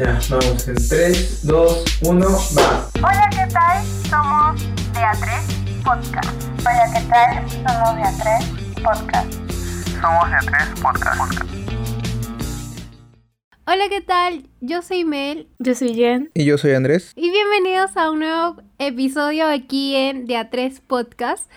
Ya, vamos en 3, 2, 1, va. Hola, ¿qué tal? Somos de A3 Podcast. Hola, ¿qué tal? Somos de A3 Podcast. Somos de A3 Podcast. Hola, ¿qué tal? Yo soy Mel Yo soy Jen. Y yo soy Andrés. y bienvenidos a un nuevo episodio aquí en De A3 Podcast.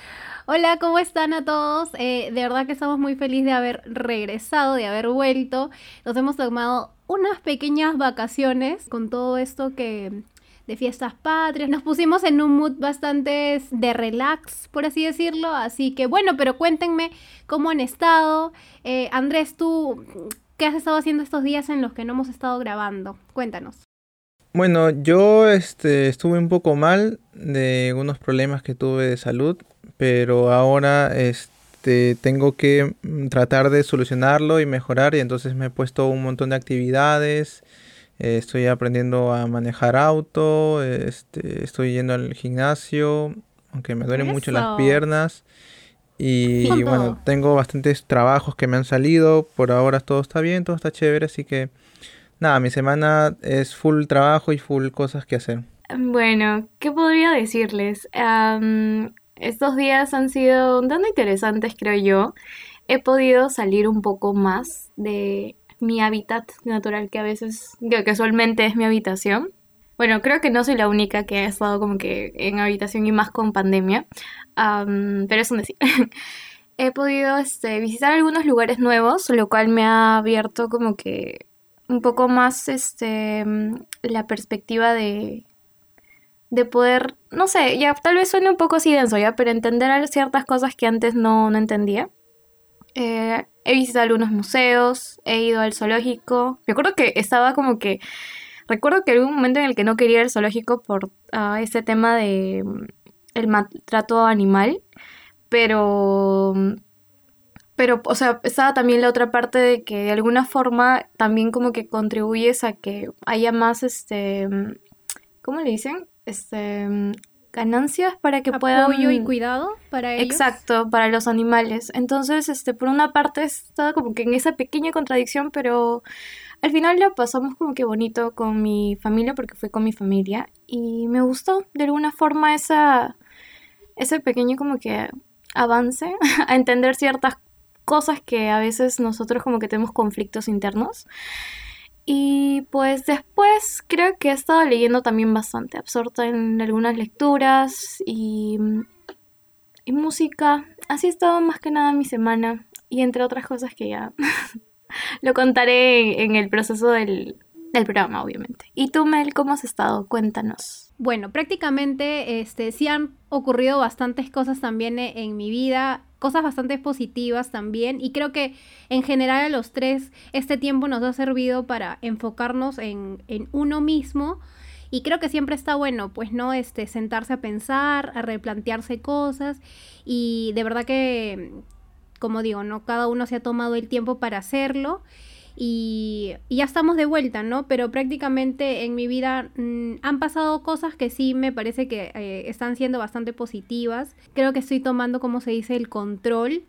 Hola, ¿cómo están a todos? Eh, de verdad que estamos muy felices de haber regresado, de haber vuelto. Nos hemos tomado unas pequeñas vacaciones con todo esto que de fiestas patrias. Nos pusimos en un mood bastante de relax, por así decirlo. Así que bueno, pero cuéntenme cómo han estado. Eh, Andrés, tú, ¿qué has estado haciendo estos días en los que no hemos estado grabando? Cuéntanos. Bueno, yo este, estuve un poco mal de unos problemas que tuve de salud, pero ahora este, tengo que mm, tratar de solucionarlo y mejorar y entonces me he puesto un montón de actividades. eh, estoy aprendiendo a manejar auto, este, estoy yendo al gimnasio, aunque me duelen mucho las piernas. Y bueno, tengo bastantes trabajos que me han salido. Por ahora todo está bien, todo está chévere, así que nada, mi semana es full trabajo y full cosas que hacer. Bueno, ¿qué podría decirles? Estos días han sido un tanto interesantes, creo yo. He podido salir un poco más de mi hábitat natural, que a veces, casualmente es mi habitación. Bueno, creo que no soy la única que ha estado como que en habitación y más con pandemia, pero es un decir. He podido este, visitar algunos lugares nuevos, lo cual me ha abierto como que un poco más este, la perspectiva de, de poder, no sé, ya tal vez suene un poco así denso ya, pero entender ciertas cosas que antes no, no entendía. Eh, he visitado algunos museos, he ido al zoológico. Me acuerdo que estaba como que, recuerdo que hubo un momento en el que no quería ir al zoológico por ah, ese tema de mm, el maltrato animal, pero pero, o sea, estaba también la otra parte de que de alguna forma también como que contribuyes a que haya más, este, mm, ¿cómo le dicen? Este, ganancias para que puedan... Apoyo y cuidado para ellos. Exacto, para los animales. Entonces, este, por una parte estaba como que en esa pequeña contradicción, pero al final lo pasamos como que bonito con mi familia, porque fue con mi familia, y me gustó de alguna forma esa, ese pequeño como que avance a entender ciertas cosas que a veces nosotros como que tenemos conflictos internos. Y pues después creo que he estado leyendo también bastante, absorta en algunas lecturas y, música. Así ha estado más que nada mi semana y entre otras cosas que ya lo contaré en el proceso del, del programa, obviamente. ¿Y tú, Mel, cómo has estado? Cuéntanos. Bueno, prácticamente este, sí han ocurrido bastantes cosas también e- en mi vida, cosas bastante positivas también, y creo que en general a los tres este tiempo nos ha servido para enfocarnos en, en uno mismo. Y creo que siempre está bueno, pues, ¿no? Este, sentarse a pensar, a replantearse cosas. Y de verdad que, como digo, ¿no? Cada uno se ha tomado el tiempo para hacerlo. Y, ya estamos de vuelta, ¿no? Pero prácticamente en mi vida mm, han pasado cosas que sí me parece que eh, están siendo bastante positivas. Creo que estoy tomando, como se dice, el control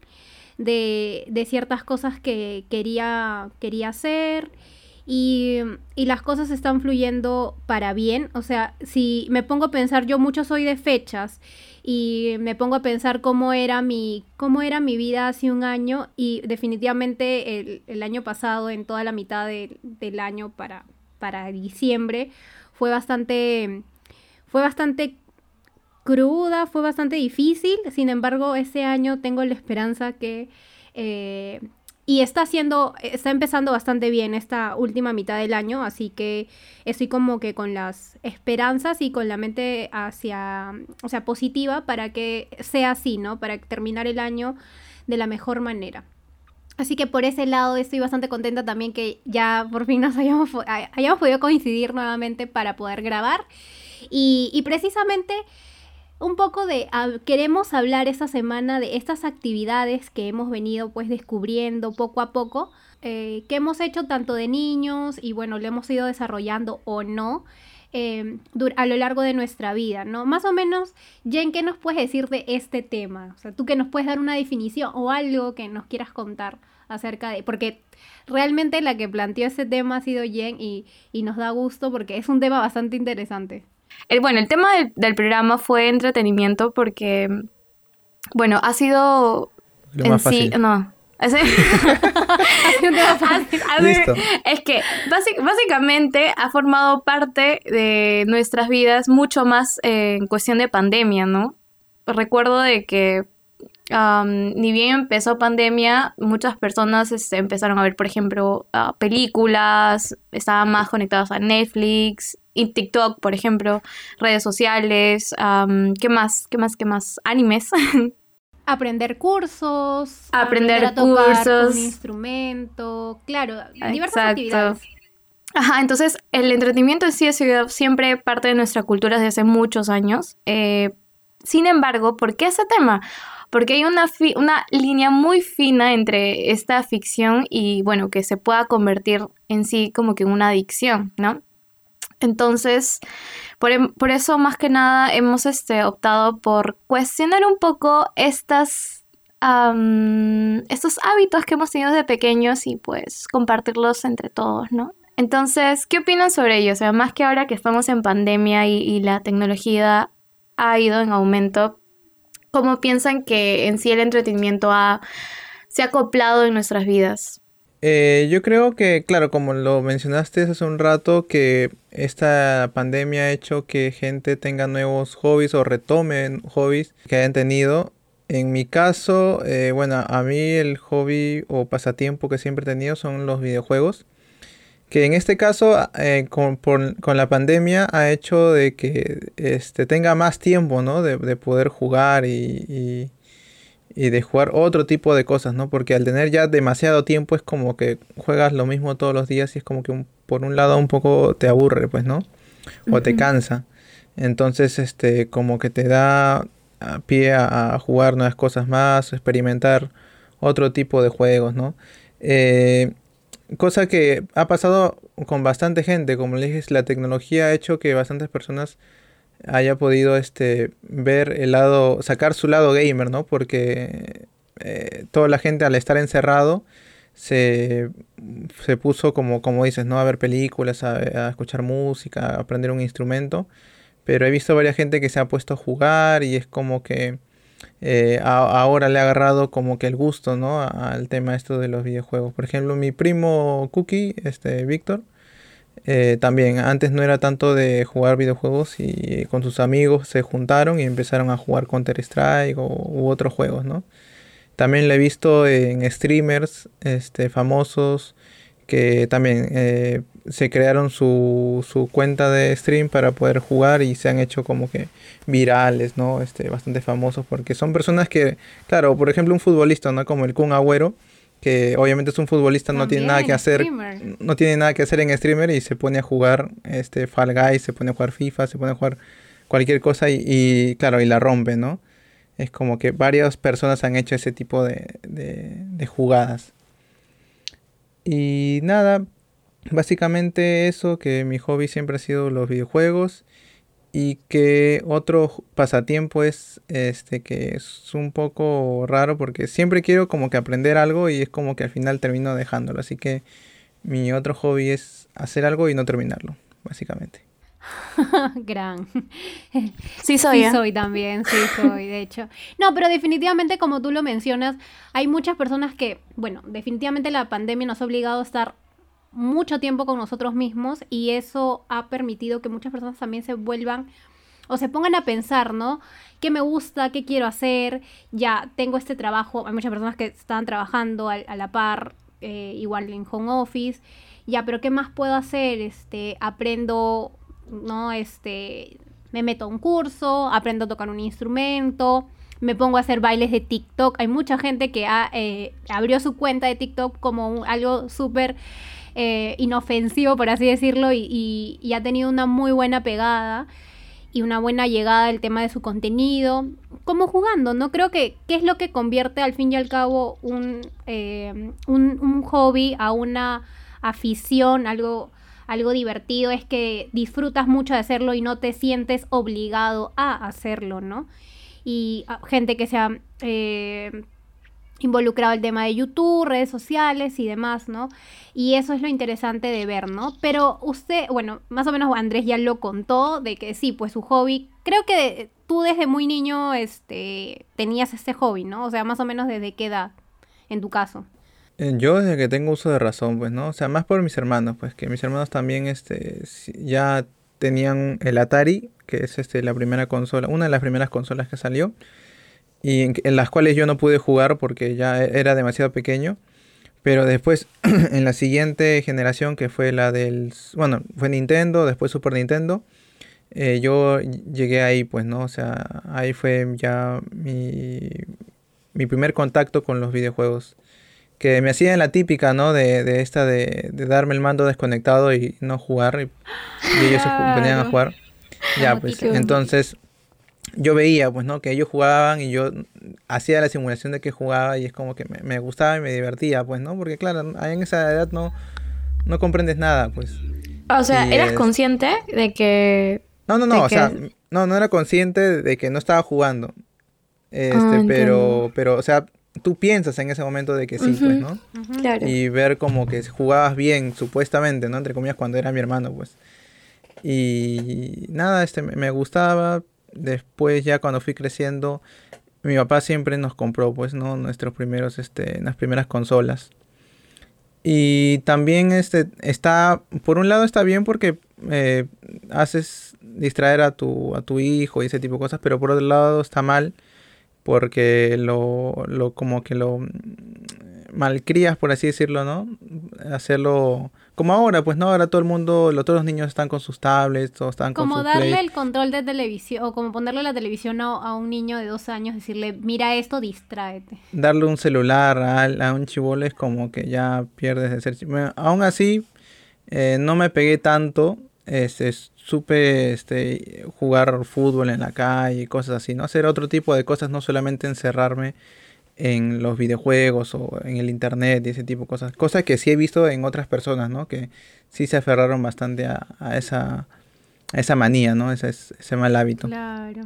de, de ciertas cosas que quería, quería hacer. Y, y las cosas están fluyendo para bien. O sea, si me pongo a pensar, yo mucho soy de fechas y me pongo a pensar cómo era mi, cómo era mi vida hace un año y definitivamente el, el año pasado, en toda la mitad de- del año para, para diciembre, fue bastante, fue bastante cruda, fue bastante difícil. Sin embargo, ese año tengo la esperanza que... eh, y está haciendo, está empezando bastante bien esta última mitad del año, así que estoy como que con las esperanzas y con la mente hacia, o sea, positiva para que sea así, ¿no? Para terminar el año de la mejor manera. Así que por ese lado estoy bastante contenta también que ya por fin nos hayamos, hayamos podido coincidir nuevamente para poder grabar. Y, y precisamente un poco de, queremos hablar esta semana de estas actividades que hemos venido pues descubriendo poco a poco, eh, que hemos hecho tanto de niños y bueno, lo hemos ido desarrollando o no dur- a lo largo de nuestra vida, ¿no? Más o menos, Jen, ¿qué nos puedes decir de este tema? O sea, tú que nos puedes dar una definición o algo que nos quieras contar acerca de, porque realmente la que planteó ese tema ha sido Jen y, y nos da gusto porque es un tema bastante interesante. El, bueno, el tema del, del programa fue entretenimiento porque, bueno, ha sido Lo en más sí, fácil. no. Listo. Es que básic- básicamente ha formado parte de nuestras vidas mucho más eh, en cuestión de pandemia, ¿no? Recuerdo de que am, ni bien empezó pandemia, muchas personas este, empezaron a ver, por ejemplo, ah, películas, estaban más conectados a Netflix, y TikTok, por ejemplo, redes sociales, am, ¿qué más? ¿Qué más? ¿Qué más? Animes. Aprender cursos, Aprender a tocar cursos. un instrumento, claro, diversas Exacto. actividades. Ajá, entonces el entretenimiento en sí ha sido siempre parte de nuestra cultura desde hace muchos años. Eh, sin embargo, ¿por qué ese tema? Porque hay una, fi- una línea muy fina entre esta ficción y, bueno, que se pueda convertir en sí como que en una adicción, ¿no? Entonces, por, em- por eso más que nada hemos este, optado por cuestionar un poco estas, am, estos hábitos que hemos tenido desde pequeños y pues compartirlos entre todos, ¿no? Entonces, ¿qué opinan sobre ello? O sea, más que ahora que estamos en pandemia y, y la tecnología ha ido en aumento, ¿cómo piensan que en sí el entretenimiento ha, se ha acoplado en nuestras vidas? Eh, yo creo que, claro, como lo mencionaste hace un rato, que esta pandemia ha hecho que gente tenga nuevos hobbies o retomen hobbies que hayan tenido. En mi caso, eh, bueno, a mí el hobby o pasatiempo que siempre he tenido son los videojuegos. Que en este caso, eh, con, con la pandemia, ha hecho de que este, tenga más tiempo, ¿no? De, de poder jugar y- y de jugar otro tipo de cosas, ¿no? Porque al tener ya demasiado tiempo es como que juegas lo mismo todos los días y es como que un- por un lado un poco te aburre, pues, ¿no? O te cansa. Entonces, este, como que te da a pie a, a jugar nuevas cosas más, experimentar otro tipo de juegos, ¿no? Eh, cosa que ha pasado con bastante gente, como les dije, la tecnología ha hecho que bastantes personas haya podido este ver el lado, sacar su lado gamer, ¿no? Porque eh, toda la gente al estar encerrado se, se puso como, como dices, ¿no? A ver películas, a, escuchar música, a aprender un instrumento. Pero he visto varias gente que se ha puesto a jugar y es como que eh, ahora le ha agarrado como que el gusto, ¿no? al tema esto de los videojuegos. Por ejemplo, mi primo Cookie, este Víctor, eh, también antes no era tanto de jugar videojuegos y con sus amigos se juntaron y empezaron a jugar Counter Strike u otros juegos, ¿no? También lo he visto en streamers este, famosos que también eh, se crearon su, su cuenta de stream para poder jugar y se han hecho como que virales, ¿no? Este, bastante famosos porque son personas que, claro, por ejemplo un futbolista, ¿no? Como el Kun Agüero, que obviamente es un futbolista, no tiene nada que hacer streamer. no tiene nada que hacer en streamer y se pone a jugar este Fall Guys, se pone a jugar FIFA, se pone a jugar cualquier cosa y, y, claro, y la rompe, ¿no? Es como que varias personas han hecho ese tipo de, de- de jugadas. Y nada, básicamente eso, que mi hobby siempre ha sido los videojuegos y que otro pasatiempo es este que es un poco raro porque siempre quiero como que aprender algo y es como que al final termino dejándolo. Así que mi otro hobby es hacer algo y no terminarlo, básicamente. Gran. Sí, soy. Sí ¿eh? soy también, sí soy, de hecho. No, pero definitivamente como tú lo mencionas, hay muchas personas que, bueno, definitivamente la pandemia nos ha obligado a estar mucho tiempo con nosotros mismos y eso ha permitido que muchas personas también se vuelvan o se pongan a pensar, ¿no? ¿Qué me gusta? ¿Qué quiero hacer? Ya tengo este trabajo. Hay muchas personas que están trabajando al- a, la par, eh, igual en home office. Ya, pero ¿qué más puedo hacer? Este, aprendo, ¿no? Este, me meto a un curso, aprendo a tocar un instrumento, me pongo a hacer bailes de TikTok. Hay mucha gente que ha, eh, abrió su cuenta de TikTok como algo súper eh, inofensivo, por así decirlo, y, y- y ha tenido una muy buena pegada y una buena llegada al tema de su contenido, como jugando, ¿no? Creo que qué es lo que convierte al fin y al cabo un, eh, un, un hobby a una afición, algo, algo divertido, es que disfrutas mucho de hacerlo y no te sientes obligado a hacerlo, ¿no? Y ah, gente que se ha eh, involucrado el tema de YouTube, redes sociales y demás, ¿no? Y eso es lo interesante de ver, ¿no? Pero usted, bueno, más o menos Andrés ya lo contó de que sí, pues su hobby, creo que tú desde muy niño este tenías este hobby, ¿no? O sea, más o menos desde qué edad en tu caso. Eh, Yo desde que tengo uso de razón, pues, ¿no? O sea, más por mis hermanos, pues, que mis hermanos también, este, ya tenían el Atari, que es, este, la primera consola, una de las primeras consolas que salió, y en, en las cuales yo no pude jugar porque ya e- era demasiado pequeño, pero después, en la siguiente generación, que fue la del, bueno, fue Nintendo, después Super Nintendo, eh, yo llegué ahí, pues, ¿no? O sea, ahí fue ya mi, mi primer contacto con los videojuegos que me hacían la típica, ¿no? De, de esta de, de darme el mando desconectado y no jugar. Y, y ellos se ponían a jugar. Ya, pues. Entonces, yo veía, pues, ¿no? Que ellos jugaban y yo hacía la simulación de que jugaba y es como que me, me gustaba y me divertía, pues, ¿no? Porque, claro, ahí en esa edad no, no comprendes nada, pues. O sea, Y ¿eras es- consciente de que... No, no, no, ¿De o sea, qué? no, no era consciente de que no estaba jugando. Este, Ah, pero, pero, o sea, tú piensas en ese momento de que sí, pues, Ujú. ¿no? Claro. y ver como que jugabas bien, supuestamente, ¿no? Entre comillas, cuando era mi hermano, pues. Y nada, este, me me gustaba. Después ya cuando fui creciendo, mi papá siempre nos compró, pues, ¿no? Nuestros primeros, este, las primeras consolas. Y también, este, está, por un lado está bien porque eh, haces distraer a tu, a tu hijo y ese tipo de cosas, pero por otro lado está mal porque lo, lo como que lo malcrías, por así decirlo, ¿no? Hacerlo como ahora, pues no, ahora todo el mundo, lo- todos los niños están con sus tablets, todos están con Como sus darle Play. el control de televisión, o como ponerle la televisión a, a un niño de dos años, decirle, mira esto, distráete. Darle un celular a, un chibolo es como que ya pierdes de ser bueno, aún así, eh, no me pegué tanto, este, supe este, jugar fútbol en la calle cosas así, ¿no? Hacer otro tipo de cosas, no solamente encerrarme en los videojuegos o en el internet y ese tipo de cosas. Cosas que sí he visto en otras personas, ¿no? Que sí se aferraron bastante a, a esa, a esa manía, ¿no? Ese, ese mal hábito. Claro.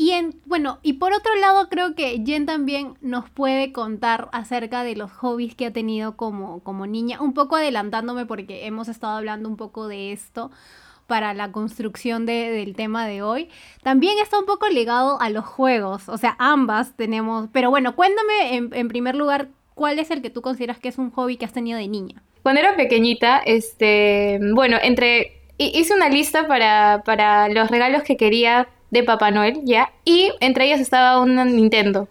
Y en, bueno, y por otro lado creo que Jen también nos puede contar acerca de los hobbies que ha tenido como, como niña, un poco adelantándome porque hemos estado hablando un poco de esto para la construcción de- del tema de hoy. También está un poco ligado a los juegos, o sea, ambas tenemos, pero bueno, cuéntame en, primer lugar, ¿cuál es el que tú consideras que es un hobby que has tenido de niña? Cuando era pequeñita, este, bueno, entre hi- hice una lista para, para los regalos que quería de Papá Noel, ¿ya? Y entre ellas estaba una Nintendo.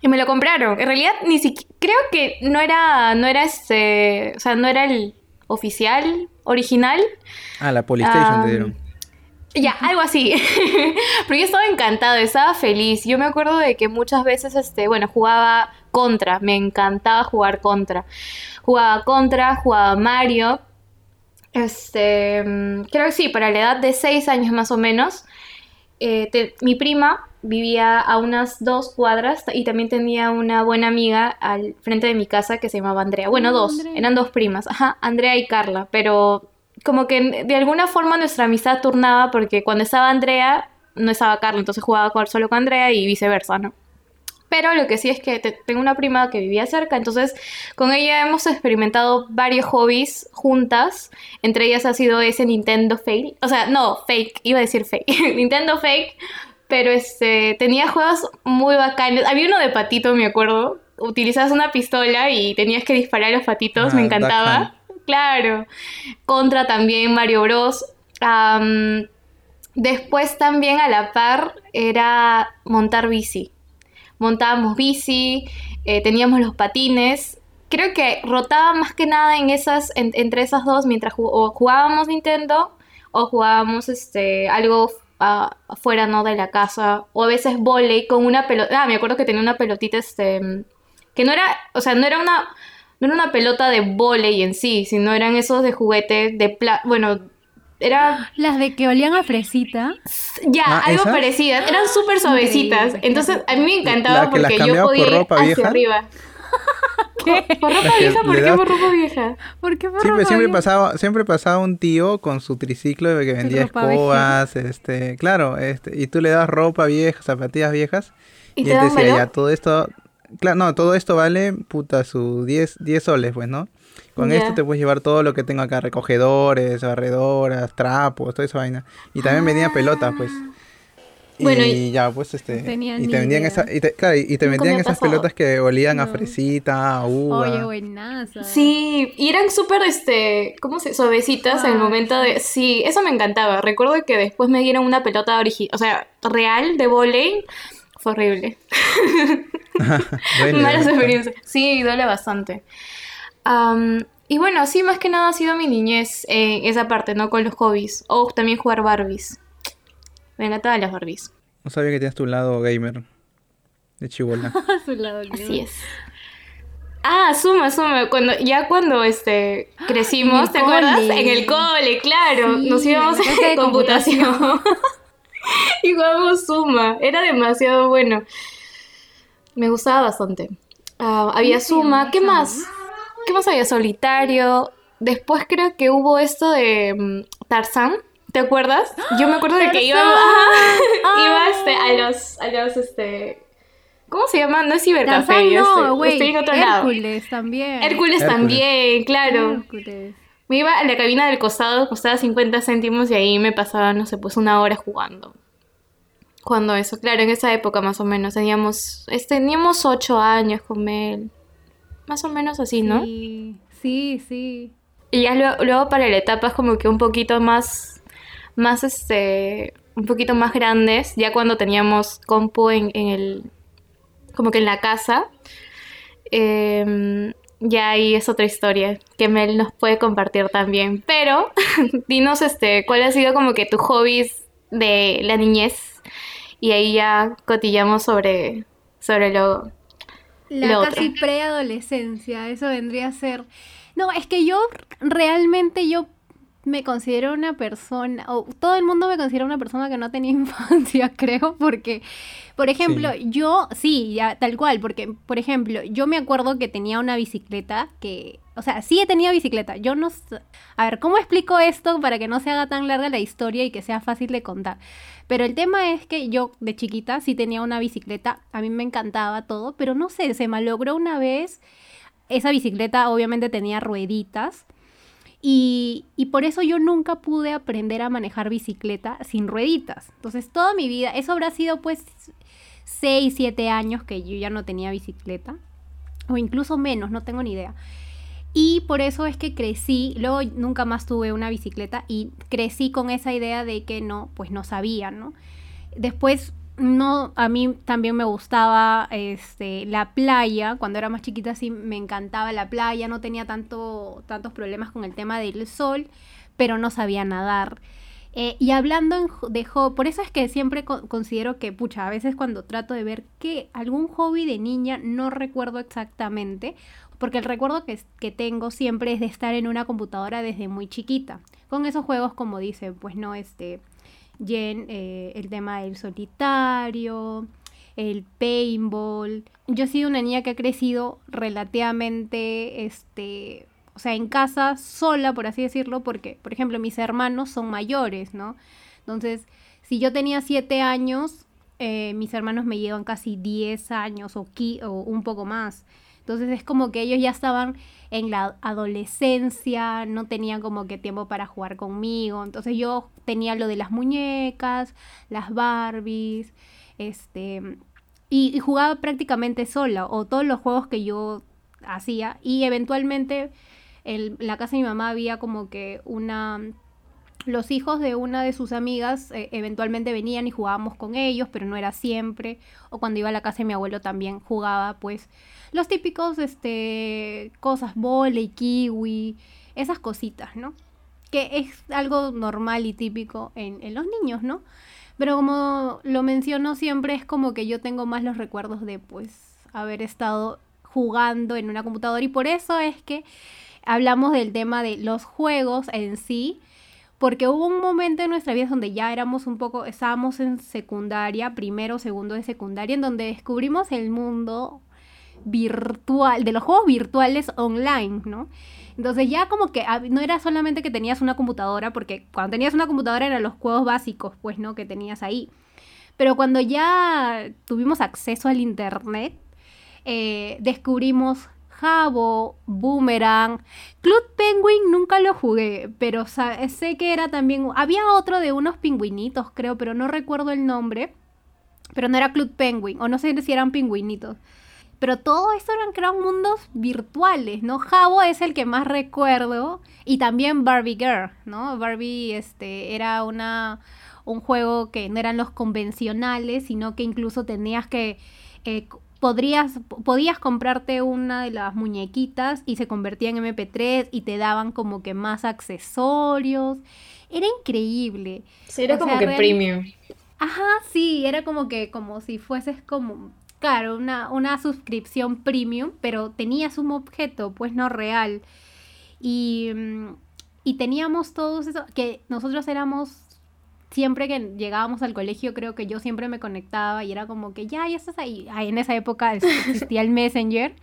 Y me lo compraron. En realidad ni siquiera creo que no era no era este, o sea, no era el oficial original. Ah, la PlayStation Ah, te dieron. Ya, algo así. Pero yo estaba encantada, estaba feliz. Yo me acuerdo de que muchas veces, este, bueno, jugaba contra, me encantaba jugar contra. Jugaba contra, jugaba Mario. Este, mm, creo que sí, para la edad de 6 años más o menos. Eh, te- mi prima vivía a unas dos cuadras y también tenía una buena amiga al frente de mi casa que se llamaba Andrea. Bueno, Ah, dos, Andrea. eran dos primas, ajá, Andrea y Carla, pero como que de alguna forma nuestra amistad turnaba porque cuando estaba Andrea no estaba Carla, entonces jugaba solo con Andrea y viceversa, ¿no? Pero lo que sí es que te- tengo una prima que vivía cerca, entonces con ella hemos experimentado varios hobbies juntas. Entre ellas ha sido ese Nintendo Fake. O sea, no, fake, iba a decir fake. Nintendo Fake. Pero este, tenía juegos muy bacanos. Había uno de patito, me acuerdo. Utilizabas una pistola y tenías que disparar a los patitos. Ah, me Duck encantaba. Claro. Contra también Mario Bros. Después también a la par era montar bici montábamos bici, eh, teníamos los patines. Creo que rotaba más que nada en esas, en- entre esas dos, mientras o jugábamos Nintendo o jugábamos este, algo afuera ¿no? de la casa, o a veces volei con una pelota. Ah, me acuerdo que tenía una pelotita este, que no era, o sea, no era una, no era una pelota de volei en sí, sino eran esos de juguete de pla bueno, era Las de que olían a fresita. ya, Ah, algo ¿esas? parecido. Eran súper suavecitas. Entonces, a mí me encantaba La que las porque yo cambiabas por podía ir ropa hacia vieja. arriba. ¿Qué? ¿Por ropa vieja? ¿Por qué das- por ropa vieja? ¿Por qué por Siempre, ropa siempre vieja? pasaba, siempre pasaba un tío con su triciclo de que vendía vieja. escobas, este, claro, este, y tú le das ropa vieja, zapatillas viejas, ¿Y y, te él decía, valor? ya todo esto, claro, no, todo esto vale, puta, sus 10, 10 soles, pues, ¿no? Con esto te puedes llevar todo lo que tengo acá, recogedores, barredoras, trapos, toda esa vaina. Y también vendían pelotas, pues. Y Bueno, y- ya, pues, este... Y te vendían idea. esa, y te, claro, y te vendían esas pasado. pelotas que olían a fresita, a uva. Oye, buenaza. Sí, y eran súper, este, ¿cómo se? Suavecitas en el Ay, momento de... Sí, eso me encantaba. Recuerdo que después me dieron una pelota original, o sea, real de volei. Fue horrible. Malas experiencias. Sí, duele bastante. Am, y bueno, sí, más que nada ha sido mi niñez en esa parte, ¿no? Con los hobbies. O también jugar Barbies. Me encantaban las Barbies. No sabía que tenías tu lado gamer de chibola. A su lado, Así es. Ah, suma, suma. Cuando, ya cuando este crecimos, En el ¿te acuerdas? En el cole, claro. Sí, Nos íbamos a de computación. y jugábamos suma. Era demasiado bueno. Me gustaba bastante. Ah, había ¿Cómo se suma. ¿Qué más? ¿Qué más había? Solitario. Después creo que hubo esto de mm, Tarzán. ¿Te acuerdas? Yo me acuerdo de que iba, ajá, iba Ah. este, a los, a los, este, ¿cómo se llama? No es cibercafé, Tarzán este, no, güey. estoy en otro lado. Hércules también. Hércules Hércules. también, claro. Hércules. Me iba a la cabina del costado, costaba 50 céntimos y ahí me pasaba, no sé, pues una hora jugando. Cuando eso, claro, en esa época más o menos, teníamos, teníamos 8 años con Mel. Más o menos así, ¿no? Sí, sí, sí. Y ya luego, luego para la etapa es como que un poquito más, más este, un poquito más grandes, ya cuando teníamos compu en, en el, como que en la casa, em, ya ahí es otra historia que Mel nos puede compartir también. Pero dinos este, cuál ha sido como que tu hobbies de la niñez y ahí ya cotillamos sobre, sobre lo, La Lo casi preadolescencia, eso vendría a ser... No, es que yo realmente yo me considero una persona, o todo el mundo me considera una persona que no tenía infancia, creo, porque, por ejemplo, Sí. yo, sí, ya tal cual, porque, por ejemplo, yo me acuerdo que tenía una bicicleta que, o sea, sí tenía bicicleta, yo no, a ver, ¿cómo explico esto para que no se haga tan larga la historia y que sea fácil de contar? Pero el tema es que yo de chiquita sí tenía una bicicleta, a mí me encantaba todo, pero no sé, se malogró una vez. Esa bicicleta obviamente tenía rueditas y, y por eso yo nunca pude aprender a manejar bicicleta sin rueditas. Entonces toda mi vida, eso habrá sido pues 6, 7 años que yo ya no tenía bicicleta, o incluso menos, no tengo ni idea. Y por eso es que crecí, luego nunca más tuve una bicicleta y crecí con esa idea de que no, pues no sabía, ¿no? Después, no, a mí también me gustaba este, la playa, cuando era más chiquita sí me encantaba la playa, no tenía tanto, tantos problemas con el tema del sol, pero no sabía nadar. Eh, y hablando de hobby, por eso es que siempre co- considero que, pucha, a veces cuando trato de ver que algún hobby de niña no recuerdo exactamente, porque el recuerdo que, que tengo siempre es de estar en una computadora desde muy chiquita, con esos juegos como dice, pues no, este, Jen, eh, el tema del solitario, el paintball. Yo he sido una niña que ha crecido relativamente, este, o sea, en casa sola, por así decirlo, porque, por ejemplo, mis hermanos son mayores, ¿no? Entonces, si yo tenía siete años, eh, mis hermanos me llevan casi 10 años o, un poco más. Entonces es como que ellos ya estaban en la adolescencia, no tenían como que tiempo para jugar conmigo. Entonces yo tenía lo de las muñecas, las Barbies, este, y, y jugaba prácticamente sola, o todos los juegos que yo hacía. Y eventualmente en la casa de mi mamá había como que una los hijos de una de sus amigas eh, eventualmente venían y jugábamos con ellos, pero no era siempre. O cuando iba a la casa de mi abuelo también jugaba, pues, los típicos, este, cosas, volei, kiwi, esas cositas, ¿no? Que es algo normal y típico en, en los niños, ¿no? Pero como lo menciono siempre, es como que yo tengo más los recuerdos de, pues, haber estado jugando en una computadora y por eso es que hablamos del tema de los juegos en sí, porque hubo un momento en nuestra vida donde ya éramos un poco, estábamos en secundaria, primero, segundo de secundaria, en donde descubrimos el mundo virtual, de los juegos virtuales online, ¿no? Entonces ya como que no era solamente que tenías una computadora, porque cuando tenías una computadora eran los juegos básicos, pues, ¿no? Que tenías ahí. Pero cuando ya tuvimos acceso al internet, eh, descubrimos Jabo, Boomerang. Club Penguin nunca lo jugué, pero sé que era también... Había otro de unos pingüinitos, creo, pero no recuerdo el nombre. Pero no era Club Penguin, o no sé si eran pingüinitos. Pero todo esto eran, creados mundos virtuales, ¿no? Jabo es el que más recuerdo. Y también Barbie Girl, ¿no? Barbie este, era una, un juego que no eran los convencionales, sino que incluso tenías que... Eh, podrías, podías comprarte una de las muñequitas y se convertía en MP3 y te daban como que más accesorios. Era increíble. Sí, era como que premium. Ajá, sí, era como que como si fueses como claro, una, una suscripción premium, pero tenías un objeto, pues no real. Y, mm, y teníamos todos eso, que nosotros éramos, siempre que llegábamos al colegio, creo que yo siempre me conectaba y era como que, ya, ya estás ahí. en esa época existía el Messenger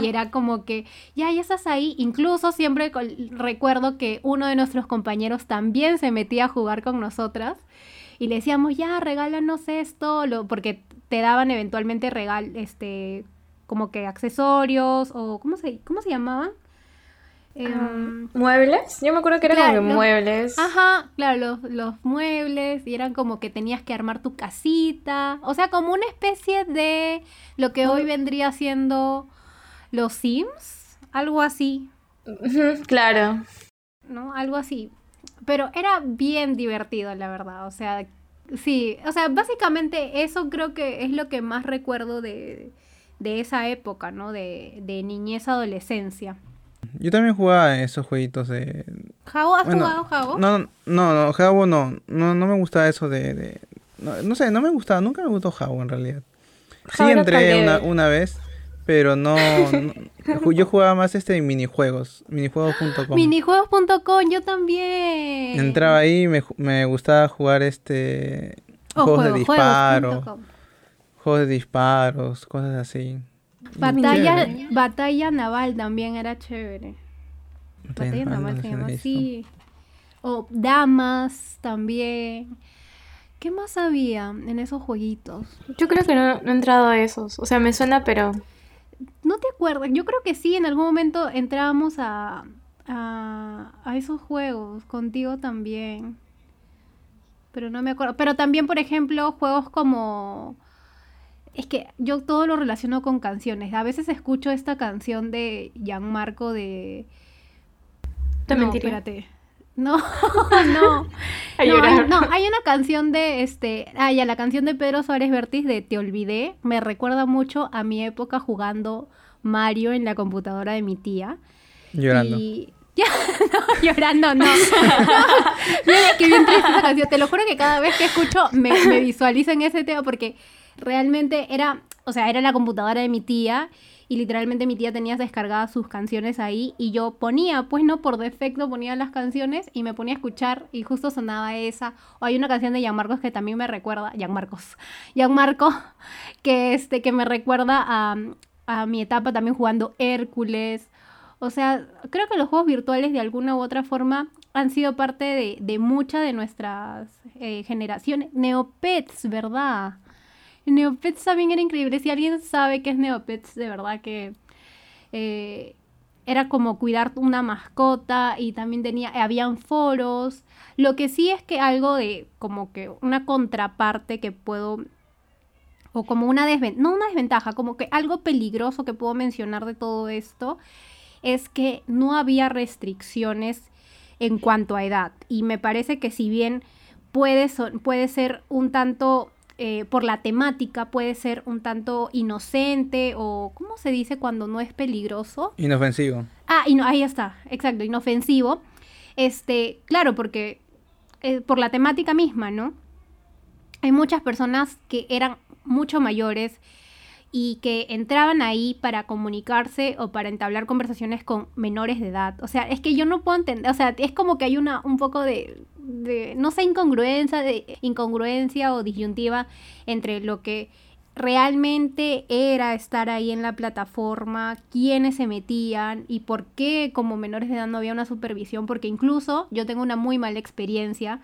y era como que, ya, ya estás ahí. Incluso siempre recuerdo que uno de nuestros compañeros también se metía a jugar con nosotras y le decíamos, ya, regálanos esto, lo, porque te daban eventualmente regal, este, como que accesorios o ¿cómo se, cómo se llamaban? Em, ¿Muebles? Yo me acuerdo que eran como muebles. Ajá, claro, los, los, muebles y eran como que tenías que armar tu casita. O sea, como una especie de lo que hoy vendría siendo los Sims, algo así. Claro. ¿No? Algo así. Pero era bien divertido, la verdad. O sea, Sí, o sea, básicamente eso creo que es lo que más recuerdo de, esa época, ¿no? De, de niñez, adolescencia. Yo también jugaba esos jueguitos de... ¿Jabo? ¿Has jugado Jabo? No, no, no, Jabo no. No, no me gustaba eso de... No, sé, no me gustaba, nunca me gustó Jabo en realidad. Sí entré una, una vez, pero no, yo jugaba más este en minijuegos, minijuegos.com. Minijuegos.com, yo también. Entraba ahí y me, me gustaba jugar este juegos, de disparos. Juegos, de disparos, cosas así. Batalla, batalla naval también era chévere. Batalla, naval se llama así. O damas también. ¿Qué más había en esos jueguitos? Yo creo que no, no he entrado a esos. O sea, me suena, pero ¿No te acuerdas? Yo creo que sí, en algún momento entrábamos a, a, esos juegos, contigo también. Pero no me acuerdo. Pero también, por ejemplo, juegos como... Es que yo todo lo relaciono con canciones. A veces escucho esta canción de Gianmarco de... Te no, espérate. No, no. no, hay, no, hay una canción de este. Ah, ya, la canción de Pedro Suárez Vértiz de Te Olvidé. Me recuerda mucho a mi época jugando Mario en la computadora de mi tía. Llorando. Y. Ya, no, llorando, no. Mira que bien triste esa canción. Te lo juro que cada vez que escucho me, me visualizo en ese tema porque realmente era. O sea, era la computadora de mi tía y literalmente mi tía tenía descargadas sus canciones ahí y yo ponía, pues no por defecto ponía las canciones y me ponía a escuchar y justo sonaba esa. O hay una canción de Marcos que también me recuerda, Gianmarcos, Marco que, este, que me recuerda a, a mi etapa también jugando Hércules. O sea, creo que los juegos virtuales de alguna u otra forma han sido parte de, de muchas de nuestras eh, generaciones. Neopets, ¿verdad? Neopets también era increíble. Si alguien sabe qué es Neopets, de verdad que eh, era como cuidar una mascota y también tenía, habían foros. Lo que sí es que algo de como que una contraparte que puedo o como una desventaja, no una desventaja, como que algo peligroso que puedo mencionar de todo esto es que no había restricciones en cuanto a edad. Y me parece que si bien puede, puede ser un tanto eh, por la temática puede ser un tanto inocente o, ¿cómo se dice cuando no es peligroso? Inofensivo. Ah, y ahí está, exacto, inofensivo. Este, claro, porque eh, por la temática misma, ¿no? Hay muchas personas que eran mucho mayores y que entraban ahí para comunicarse o para entablar conversaciones con menores de edad. O sea, es que yo no puedo entender, o sea, es como que hay una un poco de, de no sé, incongruencia, de incongruencia o disyuntiva entre lo que realmente era estar ahí en la plataforma, quiénes se metían y por qué como menores de edad no había una supervisión, porque incluso yo tengo una muy mala experiencia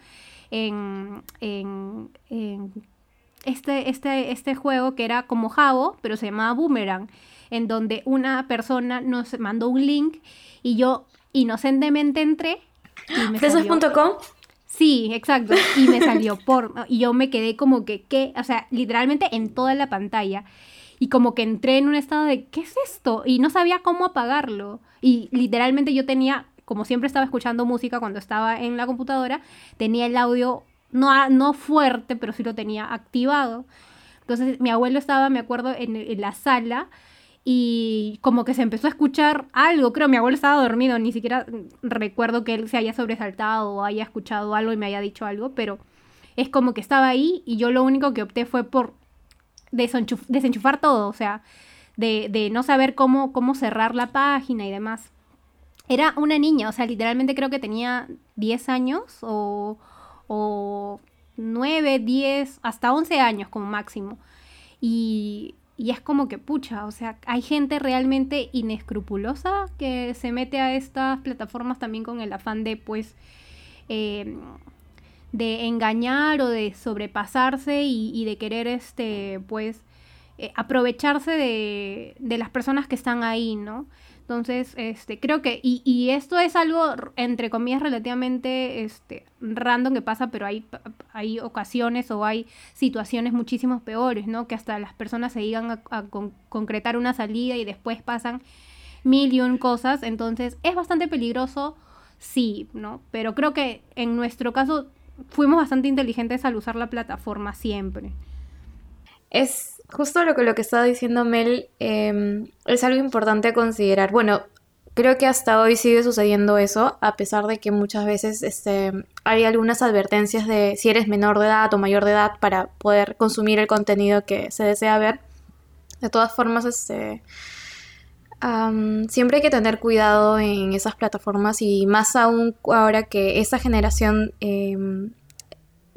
en, en, en este, este, este juego que era como Jabo, pero se llamaba Boomerang, en donde una persona nos mandó un link y yo inocentemente entré. Fresas.com. Sí, exacto. Y me salió porno. Y yo me quedé como que, ¿qué? O sea, literalmente en toda la pantalla. Y como que entré en un estado de, ¿qué es esto? Y no sabía cómo apagarlo. Y literalmente yo tenía, como siempre estaba escuchando música cuando estaba en la computadora, tenía el audio no, no fuerte, pero sí lo tenía activado. Entonces mi abuelo estaba, me acuerdo, en, en la sala y como que se empezó a escuchar algo, creo mi abuelo estaba dormido, ni siquiera recuerdo que él se haya sobresaltado o haya escuchado algo y me haya dicho algo, pero es como que estaba ahí y yo lo único que opté fue por desenchuf- desenchufar todo, o sea, de, de no saber cómo, cómo cerrar la página y demás. Era una niña, o sea, literalmente creo que tenía 10 años o, o 9, 10, hasta 11 años como máximo. Y, y es como que, pucha, o sea, hay gente realmente inescrupulosa que se mete a estas plataformas también con el afán de, pues, eh, de engañar o de sobrepasarse y, y de querer, este, pues, eh, aprovecharse de, de las personas que están ahí, ¿no? Entonces, este, creo que, y, y esto es algo, entre comillas, relativamente este, random que pasa, pero hay, hay ocasiones o hay situaciones muchísimo peores, ¿no? Que hasta las personas se llegan a, a con- concretar una salida y después pasan mil y un cosas. Entonces, es bastante peligroso, sí, ¿no? Pero creo que en nuestro caso fuimos bastante inteligentes al usar la plataforma siempre. Es justo lo que, lo que estaba diciendo Mel, eh, es algo importante a considerar. Bueno, creo que hasta hoy sigue sucediendo eso, a pesar de que muchas veces este, hay algunas advertencias de si eres menor de edad o mayor de edad para poder consumir el contenido que se desea ver. De todas formas, este, siempre hay que tener cuidado en esas plataformas y más aún ahora que esta generación... em,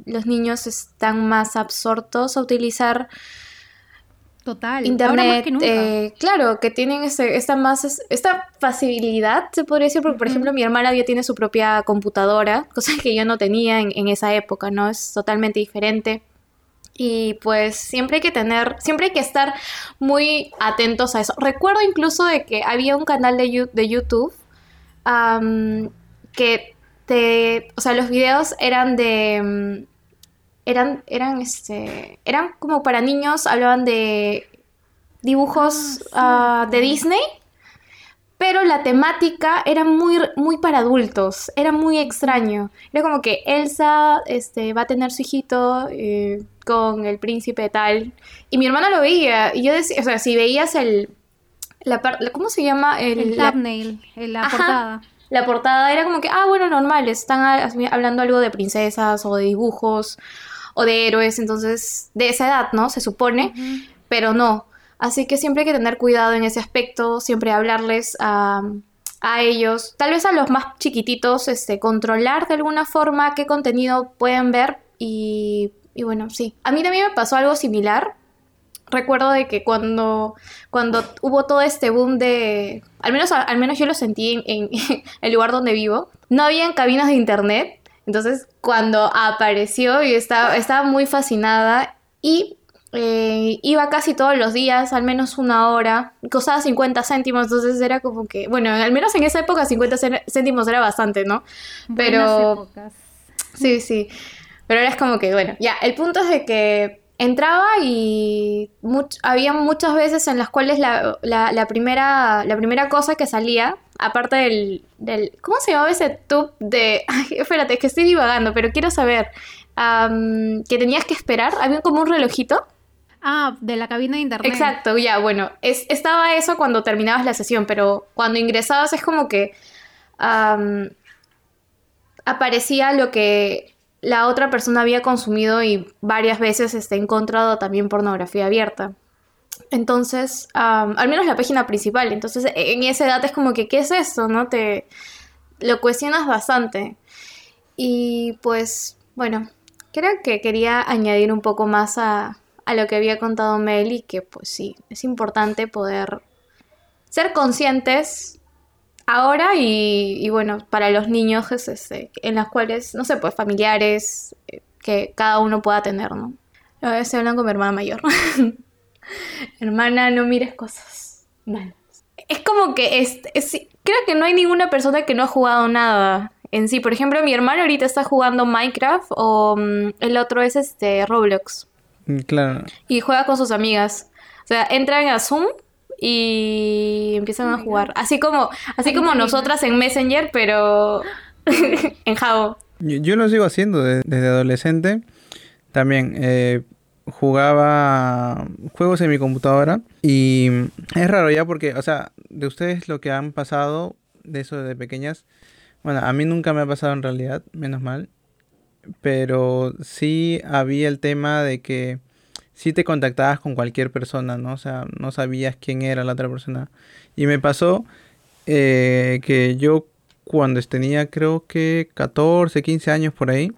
los niños están más absortos a utilizar Total. ahora más internet. que nunca. eh, claro, que tienen ese- esta más es- esta facilidad, se podría decir, porque por ejemplo mi hermana ya tiene su propia computadora, cosa que yo no tenía en, en esa época, ¿no? Es totalmente diferente. Y pues siempre hay que tener, siempre hay que estar muy atentos a eso. Recuerdo incluso de que había un canal de, de YouTube que te, o sea, los videos eran de, mm, eran, eran, este, eran como para niños, hablaban de dibujos Ah, ah, de Disney, pero la temática era muy, muy para adultos, era muy extraño. Era como que Elsa este, va a tener su hijito eh, con el príncipe tal, y mi hermana lo veía, y yo decía, o sea, si veías el, la ¿cómo se llama? el la- thumbnail, la Ajá. portada. la portada era como que, ah, bueno, normal, están hablando algo de princesas o de dibujos o de héroes, entonces, de esa edad, ¿no? Se supone, pero no. Así que siempre hay que tener cuidado en ese aspecto, siempre hablarles a, a ellos, tal vez a los más chiquititos, este, controlar de alguna forma qué contenido pueden ver y, y bueno, sí. A mí también me pasó algo similar. Recuerdo de que cuando, cuando hubo todo este boom de, al menos, al menos yo lo sentí en, en el lugar donde vivo, no habían cabinas de internet, entonces cuando apareció yo estaba, estaba muy fascinada y eh, iba casi todos los días, al menos una hora, costaba 50 céntimos, entonces era como que, bueno, al menos en esa época 50 cén- céntimos era bastante, ¿no? Pero épocas. Sí, sí. Pero ahora es como que, bueno, ya, el punto es de que entraba y much- había muchas veces en las cuales la, la- la primera, la primera cosa que salía, aparte del, del... ¿Cómo se llamaba ese tube de... Ay, espérate, es que estoy divagando, pero quiero saber. am, que tenías que esperar, había como un relojito. Ah, de la cabina de internet. Exacto, ya, bueno, es, estaba eso cuando terminabas la sesión, pero cuando ingresabas es como que aparecía lo que la otra persona había consumido y varias veces este, encontrado también pornografía abierta. Entonces, am, al menos la página principal, entonces en esa edad es como que, ¿qué es esto? ¿No? Te lo cuestionas bastante. Y pues, bueno, creo que quería añadir un poco más a, a lo que había contado Mel y que pues sí, es importante poder ser conscientes ahora y, bueno, para los niños es, este, en las cuales, no sé, pues familiares eh, que cada uno pueda tener, ¿no? Ahora estoy hablando con mi hermana mayor. hermana, no mires cosas malas. Es como que es, es- creo que no hay ninguna persona que no ha jugado nada en sí. Por ejemplo, mi hermano ahorita está jugando Minecraft o mm, el otro es este Roblox Mm, Claro. y juega con sus amigas. O sea, entran a Zoom y empiezan a jugar. Así como, así como nosotras en Messenger, pero en Jabo. Yo, yo lo sigo haciendo de- desde adolescente. También eh, jugaba juegos en mi computadora y es raro ya porque, o sea, de ustedes lo que han pasado de eso de pequeñas, bueno, a mí nunca me ha pasado en realidad, menos mal, pero sí había el tema de que sí te contactabas con cualquier persona, ¿no? O sea, no sabías quién era la otra persona. Y me pasó eh, que yo cuando tenía creo que 14, 15 años por ahí,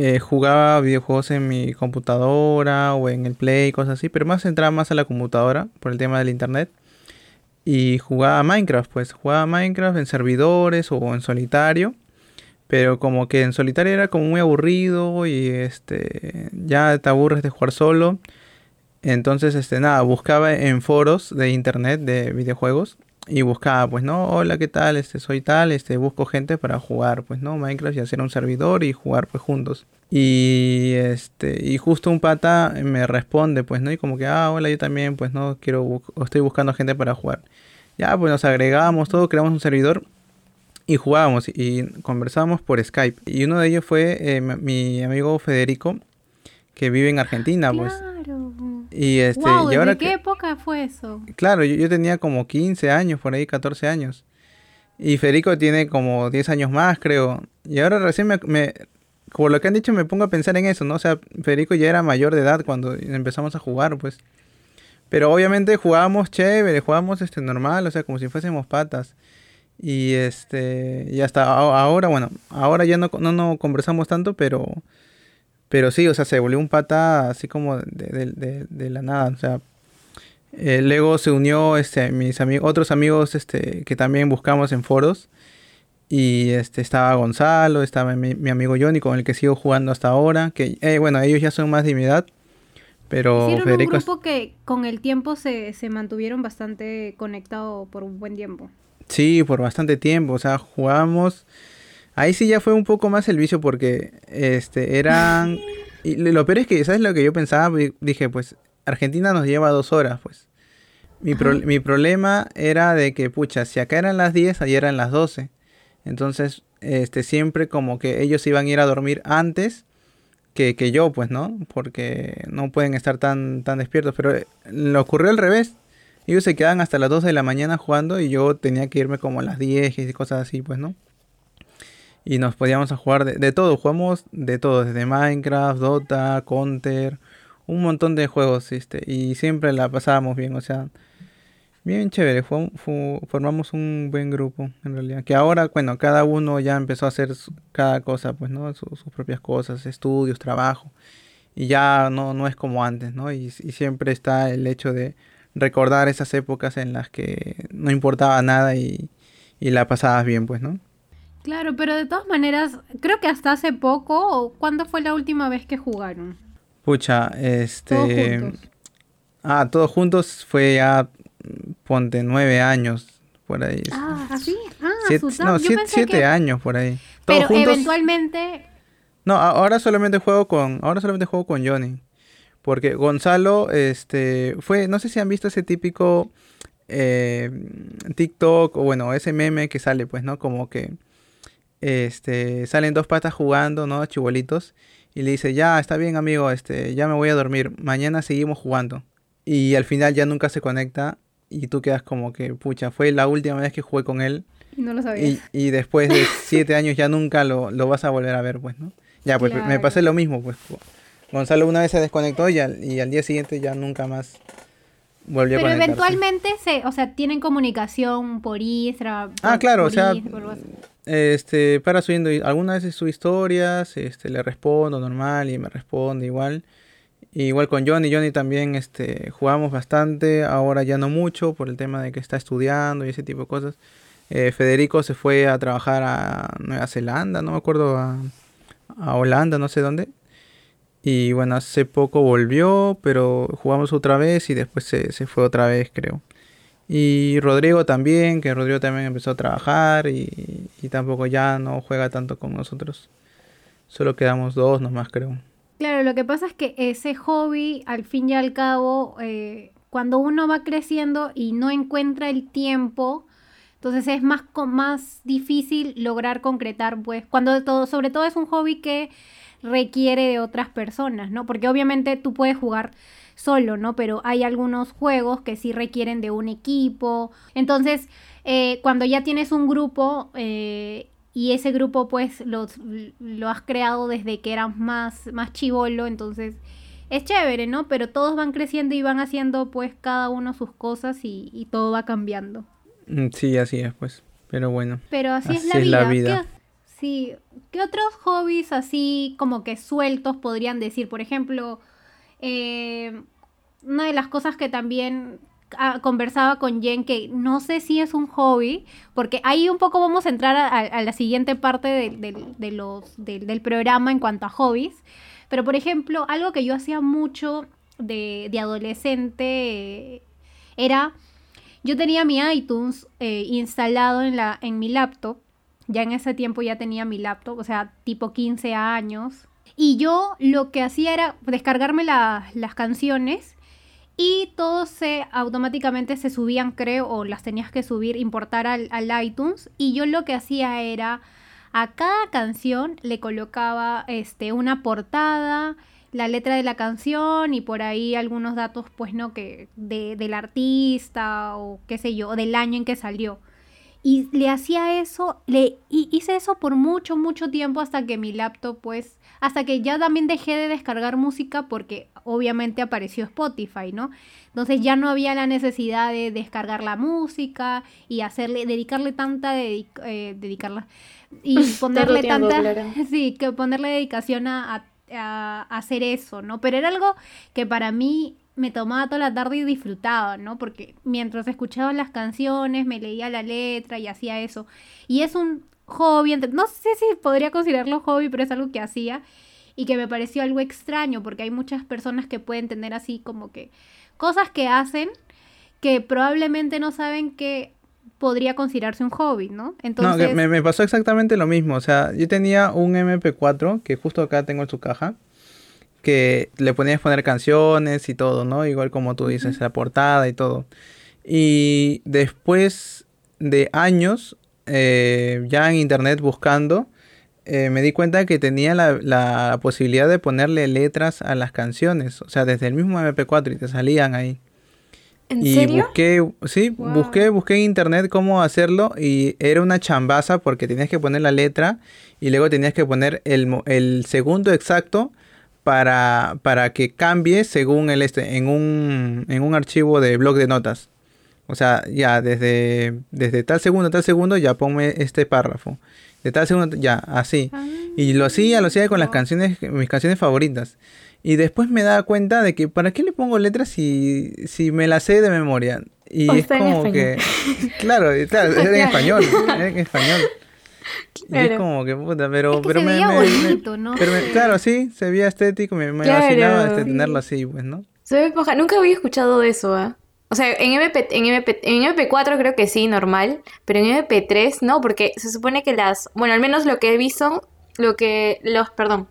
eh, jugaba videojuegos en mi computadora o en el Play, cosas así, pero más entraba más a la computadora por el tema del internet. Y jugaba Minecraft, pues jugaba Minecraft en servidores o en solitario. Pero como que en solitario era como muy aburrido y este ya te aburres de jugar solo. Entonces, este nada, buscaba en foros de internet de videojuegos y buscaba, pues, no, hola, ¿qué tal? Este, soy tal, este, busco gente para jugar, pues, ¿no? Minecraft y hacer un servidor y jugar, pues, juntos. Y, este, y justo un pata me responde, pues, ¿no? Y como que, ah, hola, yo también, pues, no, quiero, estoy buscando gente para jugar. Ya, pues, nos agregamos todo, creamos un servidor y jugábamos y conversábamos por Skype. Y uno de ellos fue eh, mi mi amigo Federico, que vive en Argentina, pues. Y, este, wow, y ahora ¿desde que- qué época fue eso? Claro, yo, yo tenía como 15 años, por ahí 14 años. Y Federico tiene como 10 años más, creo. Y ahora recién me, me- Por lo que han dicho, me pongo a pensar en eso, ¿no? O sea, Federico ya era mayor de edad cuando empezamos a jugar, pues. Pero obviamente jugábamos chévere, jugábamos este normal, o sea, como si fuésemos patas. Y este. Y hasta ahora, bueno, ahora ya no, no, no conversamos tanto, pero. Pero sí, o sea, se volvió un pata así como de, de- de- de la nada. O sea, eh, luego se unió este, mis amigos, otros amigos este, que también buscamos en foros. Y este, estaba Gonzalo, estaba mi, mi amigo Johnny con el que sigo jugando hasta ahora. Que eh, bueno, ellos ya son más de mi edad. Pero Hicieron Federico un grupo que con el tiempo se, se mantuvieron bastante conectados por un buen tiempo. Sí, por bastante tiempo, o sea, jugábamos. Ahí sí ya fue un poco más el vicio porque este eran y lo lo peor es que, ¿sabes lo que yo pensaba? Di- Dije, pues Argentina nos lleva dos horas, pues. Mi, pro- mi problema era de que, pucha, si acá eran las 10, allá eran las 12. Entonces, este, siempre como que ellos iban a ir a dormir antes que, que yo, pues, ¿no? Porque no pueden estar tan, tan despiertos. Pero eh, le ocurrió al revés. Ellos se quedaban hasta las 12 de la mañana jugando y yo tenía que irme como a las 10 y cosas así, pues, ¿no? Y nos podíamos jugar de, de todo, jugamos de todo, desde Minecraft, Dota, Counter, un montón de juegos, este, y siempre la pasábamos bien, o sea, bien chévere, fue, formamos un buen grupo, en realidad, que ahora, bueno, cada uno ya empezó a hacer cada cosa, pues, ¿no? Su- sus propias cosas, estudios, trabajo, y ya no, no es como antes, ¿no? Y, y siempre está el hecho de recordar esas épocas en las que no importaba nada y, y la pasabas bien, pues, ¿no? Claro, pero de todas maneras, creo que hasta hace poco, o ¿cuándo fue la última vez que jugaron? Pucha, este... Todos juntos. Ah, todos juntos fue ya, ponte, nueve años, por ahí. Ah, ¿así? Ah, Siete- Susana, no, yo siete, siete que- años por ahí. Todos Pero juntos... eventualmente, No, ahora solamente juego con, ahora solamente juego con Johnny. Porque Gonzalo, este, fue, no sé si han visto ese típico eh, TikTok o bueno, ese meme que sale, pues, ¿no? Como que, este, salen dos patas jugando, ¿no? Chibolitos. Y le dice, ya, está bien, amigo, este, ya me voy a dormir. Mañana seguimos jugando. Y al final ya nunca se conecta. Y tú quedas como que, pucha, fue la última vez que jugué con él. no lo sabía. Y, y después de siete años ya nunca lo, lo vas a volver a ver, pues, ¿no? Ya, pues me pasé lo mismo, pues. Gonzalo una vez se desconectó y al, y al día siguiente ya nunca más volvió Pero eventualmente se, o sea, tienen comunicación por Instagram. Ah, por- claro, o sea. Este, para subiendo, algunas veces sube historias, este, le respondo normal y me responde igual. Igual con Johnny, Johnny también, este, jugamos bastante, ahora ya no mucho por el tema de que está estudiando y ese tipo de cosas. Eh, Federico se fue a trabajar a Nueva Zelanda, no me acuerdo, a, a Holanda, no sé dónde. Y bueno, hace poco volvió, pero jugamos otra vez y después se, se fue otra vez, creo. Y Rodrigo también, que Rodrigo también empezó a trabajar y, y tampoco ya no juega tanto con nosotros. Solo quedamos dos nomás, creo. Claro, lo que pasa es que ese hobby, al fin y al cabo, eh, cuando uno va creciendo y no encuentra el tiempo, entonces es más, más difícil lograr concretar, pues, cuando todo, sobre todo es un hobby que requiere de otras personas, ¿no? Porque obviamente tú puedes jugar solo, ¿no? Pero hay algunos juegos que sí requieren de un equipo. Entonces, eh, cuando ya tienes un grupo eh, y ese grupo pues los- lo has creado desde que eras más, más chivolo, entonces es chévere, ¿no? Pero todos van creciendo y van haciendo pues cada uno sus cosas y, y todo va cambiando. Mm, Sí, así es, pues. Pero bueno. Pero así, es la es vida. la vida. ¿Qué, sí, ¿qué otros hobbies así como que sueltos podrían decir? Por ejemplo, eh, una de las cosas que también ah, conversaba con Jen, que no sé si es un hobby, porque ahí un poco vamos a entrar a, a- a la siguiente parte del- del- de los, del, del programa en cuanto a hobbies. Pero, por ejemplo, algo que yo hacía mucho de, de adolescente eh, era yo tenía mi iTunes eh, instalado en, la, en mi laptop. Ya en ese tiempo ya tenía mi laptop, o sea, tipo 15 años. Y yo lo que hacía era descargarme la- las canciones y todos se automáticamente se subían, creo, o las tenías que subir, importar al, al iTunes. Y yo lo que hacía era a cada canción le colocaba este, una portada, la letra de la canción y por ahí algunos datos, pues no, que de, del artista o qué sé yo, o del año en que salió. Y le hacía eso, le y hice eso por mucho, mucho tiempo hasta que mi laptop, pues, hasta que ya también dejé de descargar música porque obviamente apareció Spotify, ¿no? Entonces ya no había la necesidad de descargar la música y hacerle, dedicarle tanta, dedic- eh, dedicarla, y ponerle tanta, claro. sí, que ponerle dedicación a, a- a hacer eso, ¿no? Pero era algo que para mí me tomaba toda la tarde y disfrutaba, ¿no? Porque mientras escuchaba las canciones, me leía la letra y hacía eso. Y es un hobby, no sé si podría considerarlo hobby, pero es algo que hacía y que me pareció algo extraño, porque hay muchas personas que pueden tener así como que cosas que hacen que probablemente no saben que podría considerarse un hobby, ¿no? No, Entonces, que me, me pasó exactamente lo mismo. O sea, yo tenía un MP4 que justo acá tengo en su caja. Que le ponías poner canciones y todo, ¿no? Igual como tú dices, la portada y todo. Y después de años, eh, ya en internet buscando, eh, me di cuenta que tenía la, la posibilidad de ponerle letras a las canciones. O sea, desde el mismo MP4 y te salían ahí. ¿En y serio? busqué, sí, Wow. busqué, busqué en internet cómo hacerlo y era una chambaza porque tenías que poner la letra y luego tenías que poner el, el segundo exacto para, para que cambie según el este, en un, en un archivo de blog de notas. O sea, ya desde, desde tal segundo a tal segundo ya ponme este párrafo. De tal segundo, ya, así. Ah, Y lo hacía, lo hacía con las canciones, mis canciones favoritas. Y después me daba cuenta de que ¿para qué le pongo letras si, si me las sé de memoria? Y O es como que, claro, y claro, es en español, es en español. Y es como que puta, pero, Es que pero se me, veía me- me- bonito, ¿no? pero me- claro, sí, se veía estético, me, me Claro, fascinaba este, sí. tenerlo así, pues, ¿no? Se ve paja. Nunca había escuchado de eso, ¿ah? O sea, en, MP, en, MP, en MP4 creo que sí, normal, pero en MP3 no, porque se supone que las, bueno, al menos lo que he visto, lo que, los, perdón,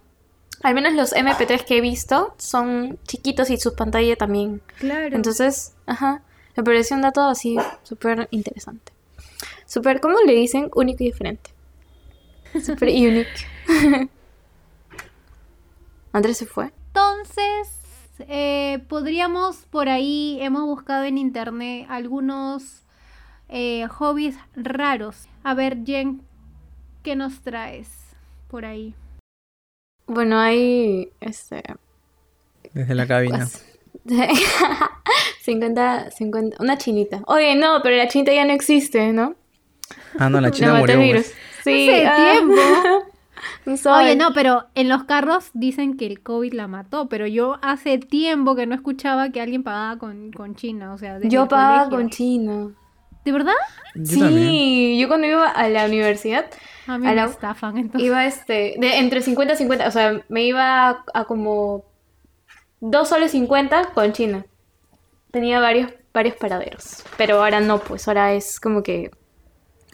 al menos los MP3 que he visto son chiquitos y su pantalla también. Claro. Entonces, ajá, me pareció un dato así súper interesante. Súper, ¿cómo le dicen? Único y diferente. Súper unique. Andrés se fue. Entonces, eh, podríamos por ahí, hemos buscado en internet algunos eh, hobbies raros. A ver, Jen, ¿qué nos traes por ahí? Bueno, hay, este, Desde la cabina. Pues, 50, 50, una chinita. Oye, no, pero la chinita ya no existe, ¿no? Ah, no, la china murió. pues. virus. Sí, Hace ah. tiempo. Oye, no, pero en los carros dicen que el COVID la mató, pero yo hace tiempo que no escuchaba que alguien pagaba con, con China, o sea, desde Yo pagaba colegio. con China. ¿De verdad? Yo sí, también. yo cuando iba a la universidad A mí A me la- estafan, entonces. iba este de entre 50 y 50, o sea, me iba a, a como 2 soles 50 con China. Tenía varios, varios paraderos. Pero ahora no, pues ahora es como que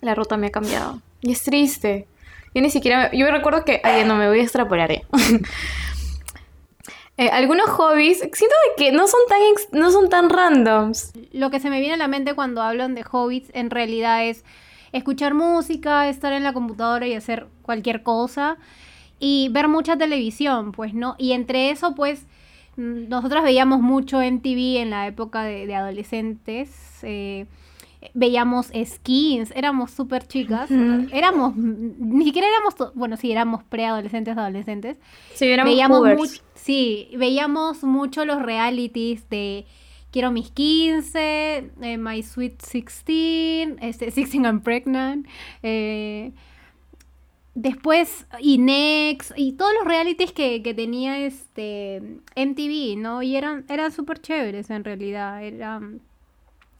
la ruta me ha cambiado. Y es triste. Yo ni siquiera... Yo recuerdo que... Ay, no, me voy a extrapolar. eh. Eh, algunos hobbies, siento que no son tan, ex- no son tan randoms. Lo que se me viene a la mente cuando hablan de hobbies en realidad es escuchar música, estar en la computadora y hacer cualquier cosa y ver mucha televisión, pues, ¿no? Y entre eso, pues, mm, nosotros veíamos mucho MTV en la época de, de adolescentes. eh, veíamos skins, éramos súper chicas. Éramos, ni siquiera éramos, bueno, sí, éramos preadolescentes, adolescentes. Sí, éramos veíamos sí, veíamos mucho los realities de Quiero mis 15, eh, My Sweet 16, este, 16 I'm Pregnant, eh, después Inex y todos los realities que, que tenía este MTV, ¿no? Y eran, eran súper chéveres en realidad, era,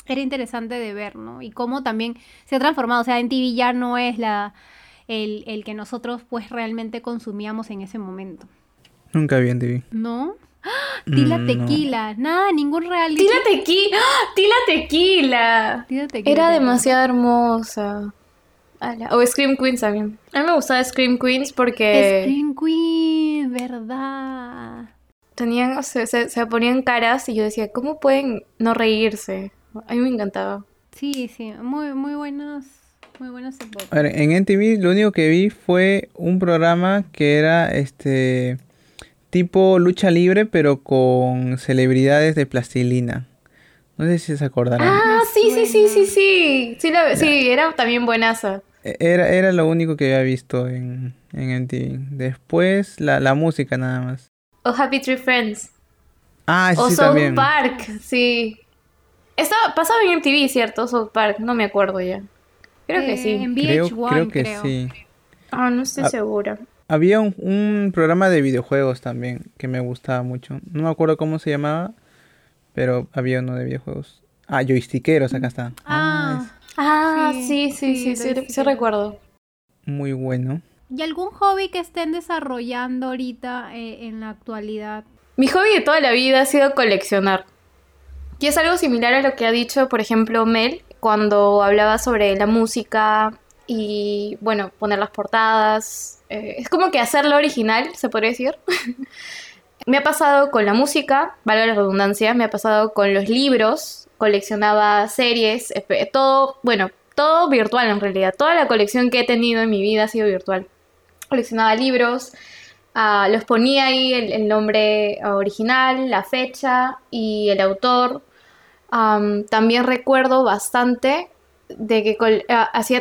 era interesante de ver, ¿no? Y cómo también se ha transformado, o sea, MTV ya no es la... El, el que nosotros pues realmente consumíamos en ese momento. Nunca vi en TV. ¿No? ¡Ah! Tila Mm, no. Tequila. Nada, ningún reality. Tila Tequila. Tila Tequila. Tila Tequila. Era demasiado hermosa. O Scream Queens también. A mí me gustaba Scream Queens porque Scream Queen, ¿verdad? tenían, o sea, se, se ponían caras y yo decía, ¿cómo pueden no reírse? A mí me encantaba. Sí, sí, muy, muy buenas, muy buenas épocas. A ver, en NTV lo único que vi fue un programa que era este tipo lucha libre, pero con celebridades de plastilina. No sé si se acordarán. Ah, sí, sí, sí, sí, sí. Sí, la- sí, era también buenaza. E- Era, era lo único que había visto en, en NTV. Después la, la música nada más. O Happy Tree Friends. Ah, eso O sí South también. Park, sí. Estaba, pasaba en MTV, ¿cierto? South Park, no me acuerdo ya. Creo que Eh, sí. En Creo, VH1, creo que creo. sí. Ah, no estoy Ah. segura. Había un, un programa de videojuegos también que me gustaba mucho. No me acuerdo cómo se llamaba, pero había uno de videojuegos. Ah, joystickeros, acá está. Ah, Ah, Sí, sí, sí, sí, sí, sí, lo sí, sí. recuerdo. muy bueno. ¿y algún hobby que estén desarrollando ahorita eh, en la actualidad? Mi hobby de toda la vida ha sido coleccionar. Y es algo similar a lo que ha dicho, por ejemplo, Mel, cuando hablaba sobre la música y, bueno, poner las portadas. Eh, es como que hacerlo original, se podría decir. me ha pasado con la música, valga la redundancia, me ha pasado con los libros, coleccionaba series, espe- todo, bueno, todo virtual en realidad. Toda la colección que he tenido en mi vida ha sido virtual. Coleccionaba libros, Ah, los ponía ahí el nombre original, la fecha y el autor. Am, también recuerdo bastante de que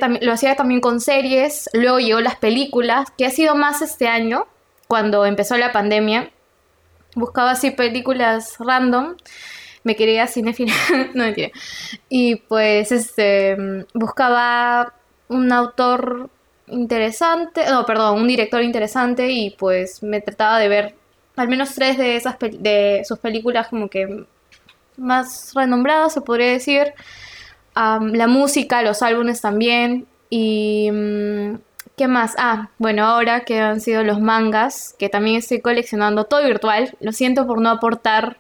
también, lo hacía también con series, luego llegó las películas, que ha sido más este año, cuando empezó la pandemia. Buscaba así películas random, me quería cinéfila, no mentira. Y pues este buscaba un autor interesante, no, perdón, un director interesante y pues me trataba de ver al menos tres de esas de sus películas como que más renombradas, se podría decir. La música, los álbumes también. Y. mm, ¿Qué más? Ah, bueno, ahora que han sido los mangas, que también estoy coleccionando todo virtual. Lo siento por no aportar,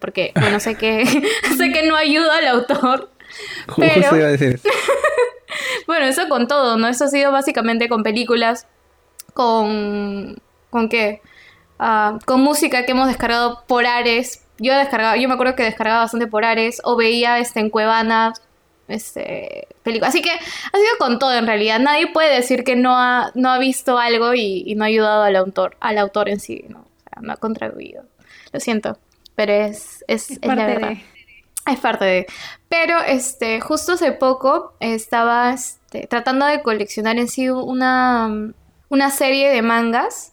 porque, bueno, sé que, sé que no ayuda al autor. Ju- Pero- Justo iba a decir. Bueno, eso con todo, ¿no? Eso ha sido básicamente con películas, con... ¿Con qué? Ah, con música que hemos descargado por Ares. Yo descargaba, yo me acuerdo que descargaba bastante por Ares o veía este, en Cuevana este, películas. Así que ha sido con todo en realidad. Nadie puede decir que no ha, no ha visto algo y, y no ha ayudado al autor, al autor en sí, ¿no? O sea, no ha contribuido. Lo siento, pero es, es, Es es la verdad. de... Es parte de. Pero este, justo hace poco estaba este, tratando de coleccionar en sí una, una serie de mangas.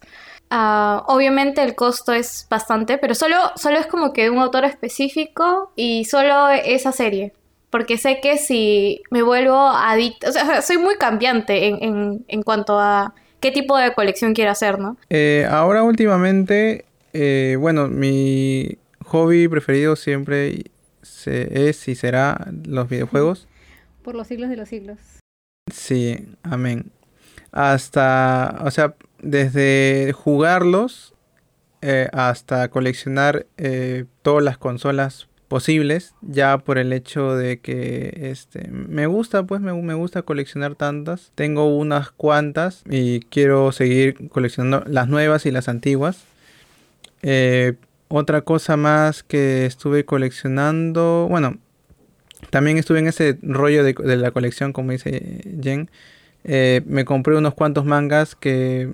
Ah, obviamente el costo es bastante, pero solo, solo es como que de un autor específico y solo esa serie. Porque sé que si me vuelvo adicta, o sea, soy muy cambiante en, en, en cuanto a qué tipo de colección quiero hacer, ¿no? Eh, ahora últimamente, eh, bueno, mi hobby preferido siempre se- es y será los videojuegos. Por los siglos de los siglos. Sí, amén. Hasta, o sea, desde jugarlos eh, hasta coleccionar eh, todas las consolas posibles, ya por el hecho de que este me gusta, pues me, me, gusta coleccionar tantas. Tengo unas cuantas y quiero seguir coleccionando las nuevas y las antiguas. Eh, otra cosa más que estuve coleccionando, bueno, también estuve en ese rollo de, de la colección, como dice Jen. Eh, me compré unos cuantos mangas que,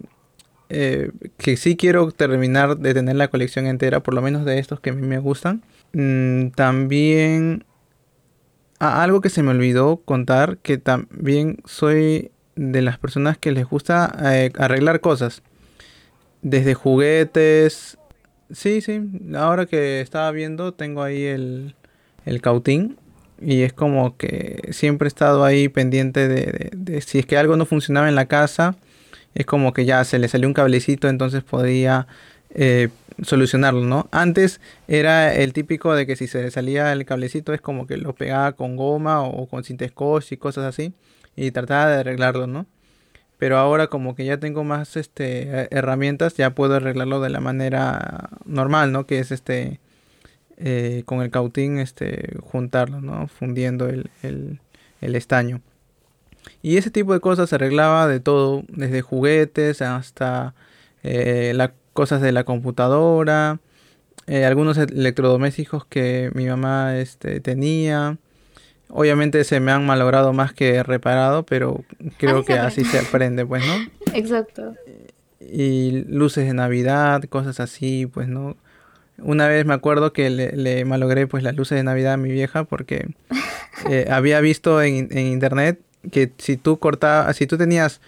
eh, que sí quiero terminar de tener la colección entera, por lo menos de estos que a mí me gustan. Mm, también ah, algo que se me olvidó contar, que también soy de las personas que les gusta eh, arreglar cosas. Desde juguetes. Sí, sí. Ahora que estaba viendo, tengo ahí el, el cautín. Y es como que siempre he estado ahí pendiente de, si es que algo no funcionaba en la casa. Es como que ya se le salió un cablecito, entonces podía eh, solucionarlo, ¿no? Antes era el típico de que si se le salía el cablecito es como que lo pegaba con goma o con cinta y cosas así y trataba de arreglarlo, ¿no? Pero ahora como que ya tengo más este herramientas, ya puedo arreglarlo de la manera normal, ¿no? Que es este eh, con el cautín este, juntarlo, ¿no? fundiendo el, estaño. Y ese tipo de cosas se arreglaba de todo, desde juguetes hasta eh, las cosas de la computadora, eh, algunos electrodomésticos que mi mamá este, tenía. Obviamente se me han malogrado más que reparado, pero creo que así se aprende, pues, ¿no? Exacto. Y luces de Navidad, cosas así, pues, ¿no? Una vez me acuerdo que le, malogré pues las luces de Navidad a mi vieja porque eh, había visto en, internet que si tú cortabas, si tú tenías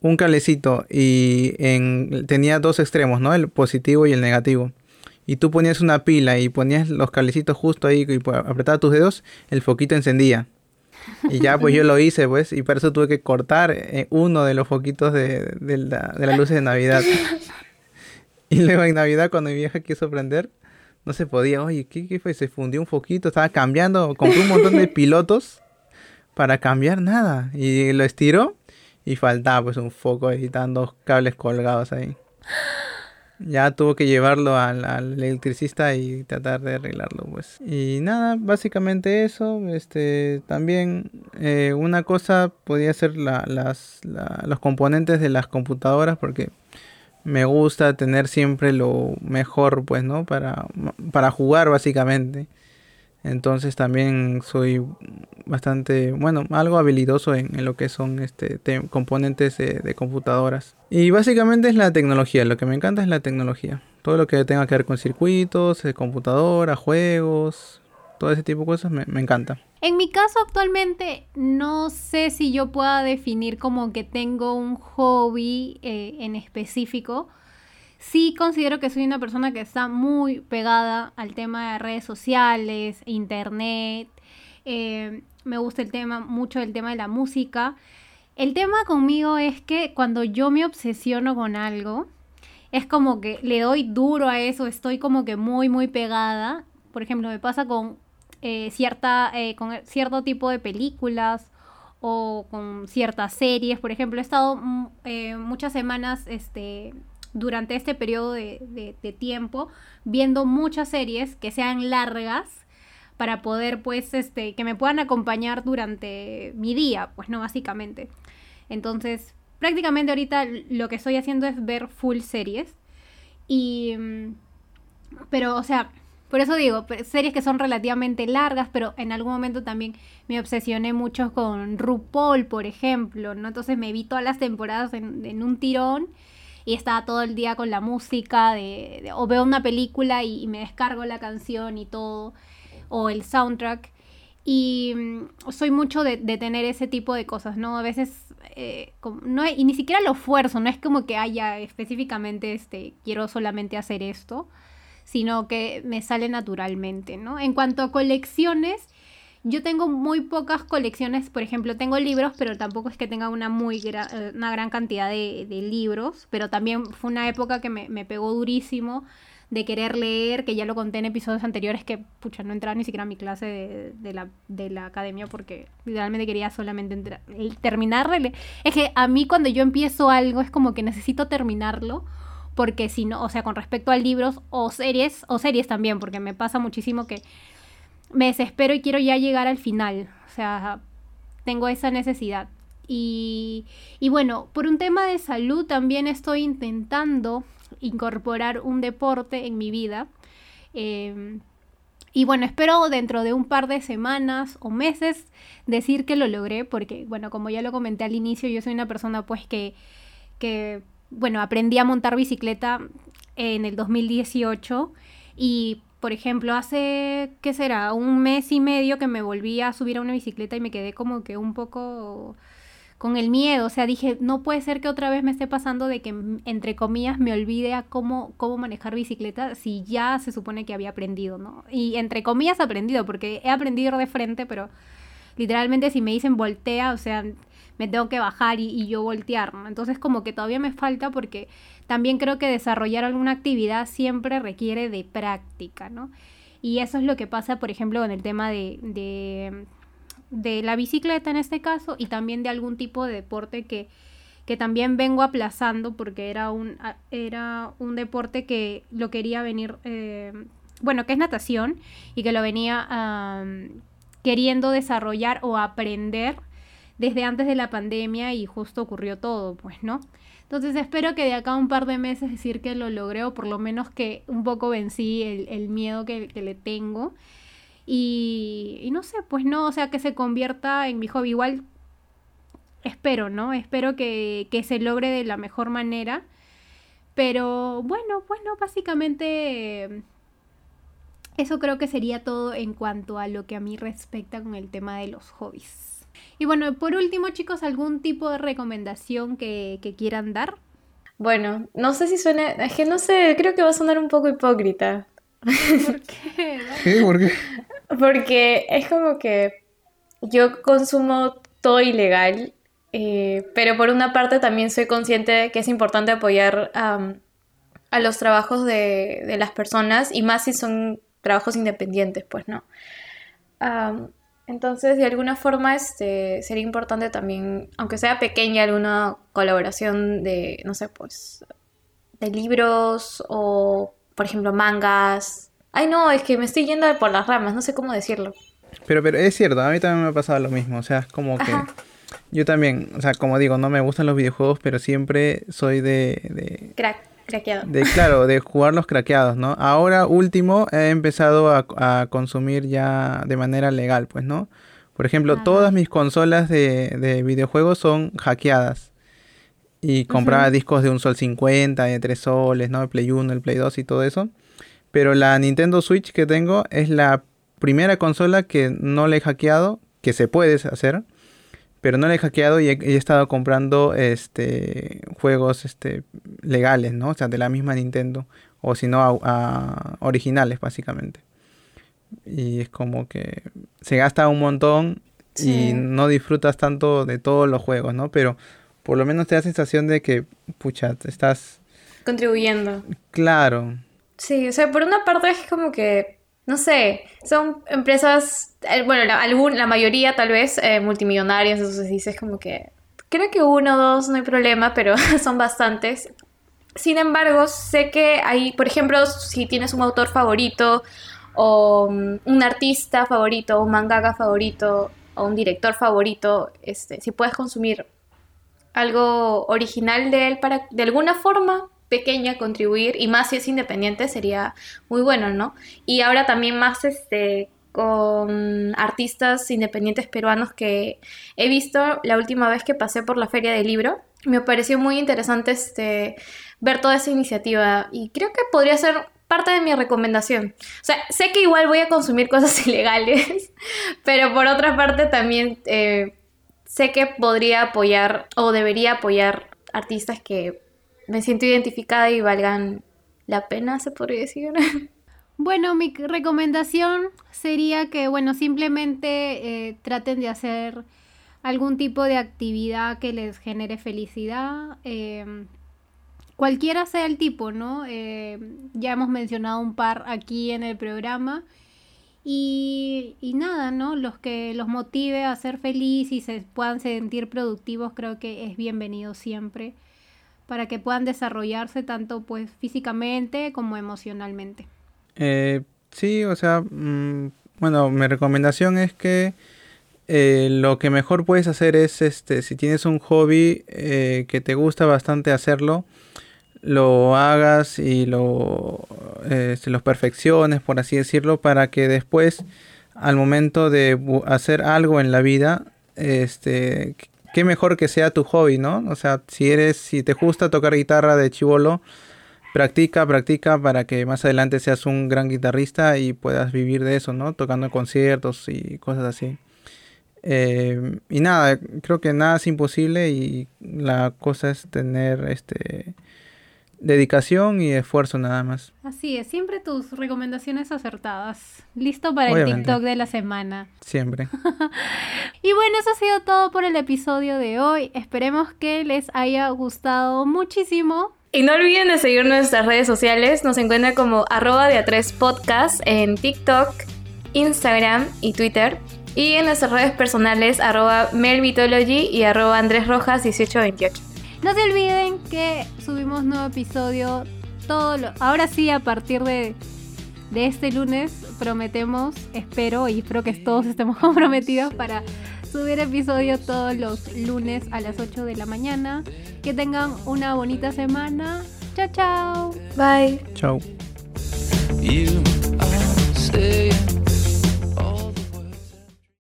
un cablecito y en, tenía dos extremos, ¿no? El positivo y el negativo. Y tú ponías una pila y ponías los cablecitos justo ahí y pues, apretabas tus dedos, el foquito encendía. Y ya pues yo lo hice pues y por eso tuve que cortar eh, uno de los foquitos de, de, la, de las luces de Navidad. Y luego en Navidad cuando mi vieja quiso prender, no se podía. Oye, ¿qué, fue? Se fundió un foquito, estaba cambiando, compré un montón de pilotos para cambiar nada. Y lo estiró y faltaba pues un foco ahí, estaban dos cables colgados ahí. Ya tuvo que llevarlo al, electricista y tratar de arreglarlo pues. Y nada, básicamente eso. Este, también eh, una cosa podía ser la, las, los componentes de las computadoras porque me gusta tener siempre lo mejor, pues, ¿no? Para, para jugar, básicamente. Entonces también soy bastante, bueno, algo habilidoso en, lo que son este componentes de, computadoras. Y básicamente es la tecnología, lo que me encanta es la tecnología. Todo lo que tenga que ver con circuitos, de computadora, juegos, todo ese tipo de cosas me, me encanta. En mi caso actualmente no sé si yo pueda definir como que tengo un hobby eh, en específico. Sí considero que soy una persona que está muy pegada al tema de redes sociales, internet. Eh, me gusta el tema, mucho el tema de la música. El tema conmigo es que cuando yo me obsesiono con algo, es como que le doy duro a eso, estoy como que muy, muy pegada. Por ejemplo, me pasa con eh, cierta, eh, con cierto tipo de películas o con ciertas series. Por ejemplo, he estado mm, muchas semanas este, durante este periodo de, tiempo viendo muchas series que sean largas para poder, pues, este, que me puedan acompañar durante mi día, pues, no, básicamente. Entonces, prácticamente ahorita lo que estoy haciendo es ver full series. Y... Mm, pero, o sea, por eso digo, series que son relativamente largas, pero en algún momento también me obsesioné mucho con RuPaul, por ejemplo, ¿no? Entonces me vi todas las temporadas en, un tirón y estaba todo el día con la música, de, o veo una película y, me descargo la canción y todo, o el soundtrack. Y mm, soy mucho de, tener ese tipo de cosas, ¿no? A veces, eh, no, y ni siquiera lo esfuerzo, no es como que haya específicamente, este, quiero solamente hacer esto sino que me sale naturalmente, ¿no? En cuanto a colecciones, yo tengo muy pocas colecciones, por ejemplo, tengo libros, pero tampoco es que tenga una muy eh, una gran cantidad de, libros, pero también fue una época que me, pegó durísimo de querer leer, que ya lo conté en episodios anteriores, que pucha, no entraba ni siquiera a mi clase de, la, de la academia porque literalmente quería solamente entrar, terminar Es que a mí cuando yo empiezo algo es como que necesito terminarlo porque si no, o sea, con respecto a libros o series, o series también, porque me pasa muchísimo que me desespero y quiero ya llegar al final, o sea, tengo esa necesidad. Y, y bueno, por un tema de salud también estoy intentando incorporar un deporte en mi vida. Eh, y bueno, espero dentro de un par de semanas o meses decir que lo logré, porque bueno, como ya lo comenté al inicio, yo soy una persona pues que, que bueno, aprendí a montar bicicleta en el 2018 y por ejemplo, hace, ¿qué será? Un mes y medio que me volví a subir a una bicicleta y me quedé como que un poco con el miedo, o sea, dije, no puede ser que otra vez me esté pasando de que, entre comillas, me olvide a cómo, cómo manejar bicicleta si ya se supone que había aprendido, ¿no? Y entre comillas aprendido, porque he aprendido de frente, pero literalmente si me dicen voltea, o sea, me tengo que bajar y, yo voltear, ¿no? Entonces como que todavía me falta porque también creo que desarrollar alguna actividad siempre requiere de práctica, ¿no? Y eso es lo que pasa, por ejemplo, en el tema de de la bicicleta en este caso y también de algún tipo de deporte que, que también vengo aplazando porque era un, era un deporte que lo quería venir, eh, bueno, que es natación y que lo venía queriendo desarrollar o aprender desde antes de la pandemia y justo ocurrió todo, pues, ¿no? Entonces espero que de acá a un par de meses decir que lo logré o por lo menos que un poco vencí el, el miedo que, que le tengo y, no sé, pues no, o sea, que se convierta en mi hobby. Igual espero, ¿no? Espero que, que se logre de la mejor manera. Pero bueno, bueno, básicamente eso creo que sería todo en cuanto a lo que a mí respecta con el tema de los hobbies. Y bueno, por último, chicos, ¿algún tipo de recomendación que, que quieran dar? Bueno, no sé si suena, es que no sé, creo que va a sonar un poco hipócrita. ¿Por qué? ¿Qué? ¿Por qué? Porque es como que yo consumo todo ilegal, eh, pero por una parte también soy consciente de que es importante apoyar a los trabajos de, de, las personas y más si son trabajos independientes, pues no. Entonces, de alguna forma, este, sería importante también, aunque sea pequeña, alguna colaboración de, no sé, pues, de libros o, por ejemplo, mangas, Ay, no, es que me estoy yendo por las ramas, no sé cómo decirlo. Pero, pero es cierto, a mí también me ha pasado lo mismo. O sea, es como que. Yo también, o sea, como digo, no me gustan los videojuegos, pero siempre soy de. de Crack, craqueado. De, claro, de jugar los craqueados, ¿no? Ahora, último, he empezado a, consumir ya de manera legal, pues, ¿no? Por ejemplo, todas mis consolas de, de, videojuegos son hackeadas. Y compraba discos de un sol 50, de 3 soles, ¿no? El Play 1, el Play 2 y todo eso. Pero la Nintendo Switch que tengo es la primera consola que no le he hackeado, que se puede hacer, pero no le he hackeado y he, estado comprando este juegos este legales, ¿no? O sea, de la misma Nintendo o si no a, originales básicamente. Y es como que se gasta un montón y no disfrutas tanto de todos los juegos, ¿no? Pero por lo menos te da sensación de que pucha, estás contribuyendo. Claro. Sí, o sea, por una parte es como que, no sé, son empresas, eh, bueno, la, la mayoría tal vez eh, multimillonarias, entonces dices como que, creo que uno o dos no hay problema, pero son bastantes. Sin embargo, sé que hay, por ejemplo, si tienes un autor favorito o mm, un artista favorito, un mangaka favorito o un director favorito, este, si puedes consumir algo original de él para de alguna forma pequeña contribuir y más si es independiente sería muy bueno, ¿no? Y ahora también más este con artistas independientes peruanos que he visto la última vez que pasé por la feria del libro. Me pareció muy interesante este, ver toda esa iniciativa y creo que podría ser parte de mi recomendación. O sea, sé que igual voy a consumir cosas ilegales, pero por otra parte también eh, sé que podría apoyar o debería apoyar artistas que me siento identificada y valgan la pena, se podría decir. Bueno, mi recomendación sería que, bueno, simplemente eh, traten de hacer algún tipo de actividad que les genere felicidad. Eh, cualquiera sea el tipo, ¿no? Eh, ya hemos mencionado un par aquí en el programa. Y, y, nada, ¿no? Los que los motive a ser feliz y se puedan sentir productivos, creo que es bienvenido siempre. Para que puedan desarrollarse tanto pues físicamente como emocionalmente. Eh, sí, o sea, mm, bueno, mi recomendación es que eh, lo que mejor puedes hacer es, este, si tienes un hobby eh, que te gusta bastante hacerlo, lo hagas y lo este, los perfecciones, por así decirlo, para que después, al momento de hacer algo en la vida, este, qué mejor que sea tu hobby, ¿no? O sea, si eres, si te gusta tocar guitarra de chivolo, practica, practica para que más adelante seas un gran guitarrista y puedas vivir de eso, ¿no? Tocando conciertos y cosas así. Eh, y nada, creo que nada es imposible y la cosa es tener este dedicación y esfuerzo nada más. Así es, siempre tus recomendaciones acertadas. Listo para el TikTok de la semana. Siempre. y bueno, eso ha sido todo por el episodio de hoy. Esperemos que les haya gustado muchísimo. Y no olviden de seguir nuestras redes sociales. Nos encuentran como arroba de A3 Podcast en TikTok, Instagram y Twitter. Y en nuestras redes personales arroba melvitology y arroba Andrés Rojas 1828. No se olviden que subimos nuevo episodio todo lo, ahora sí a partir de, de este lunes prometemos, espero y espero que todos estemos comprometidos para subir episodio todos los lunes a las 8 de la mañana. Que tengan una bonita semana. Chao, chao. Bye. Chao.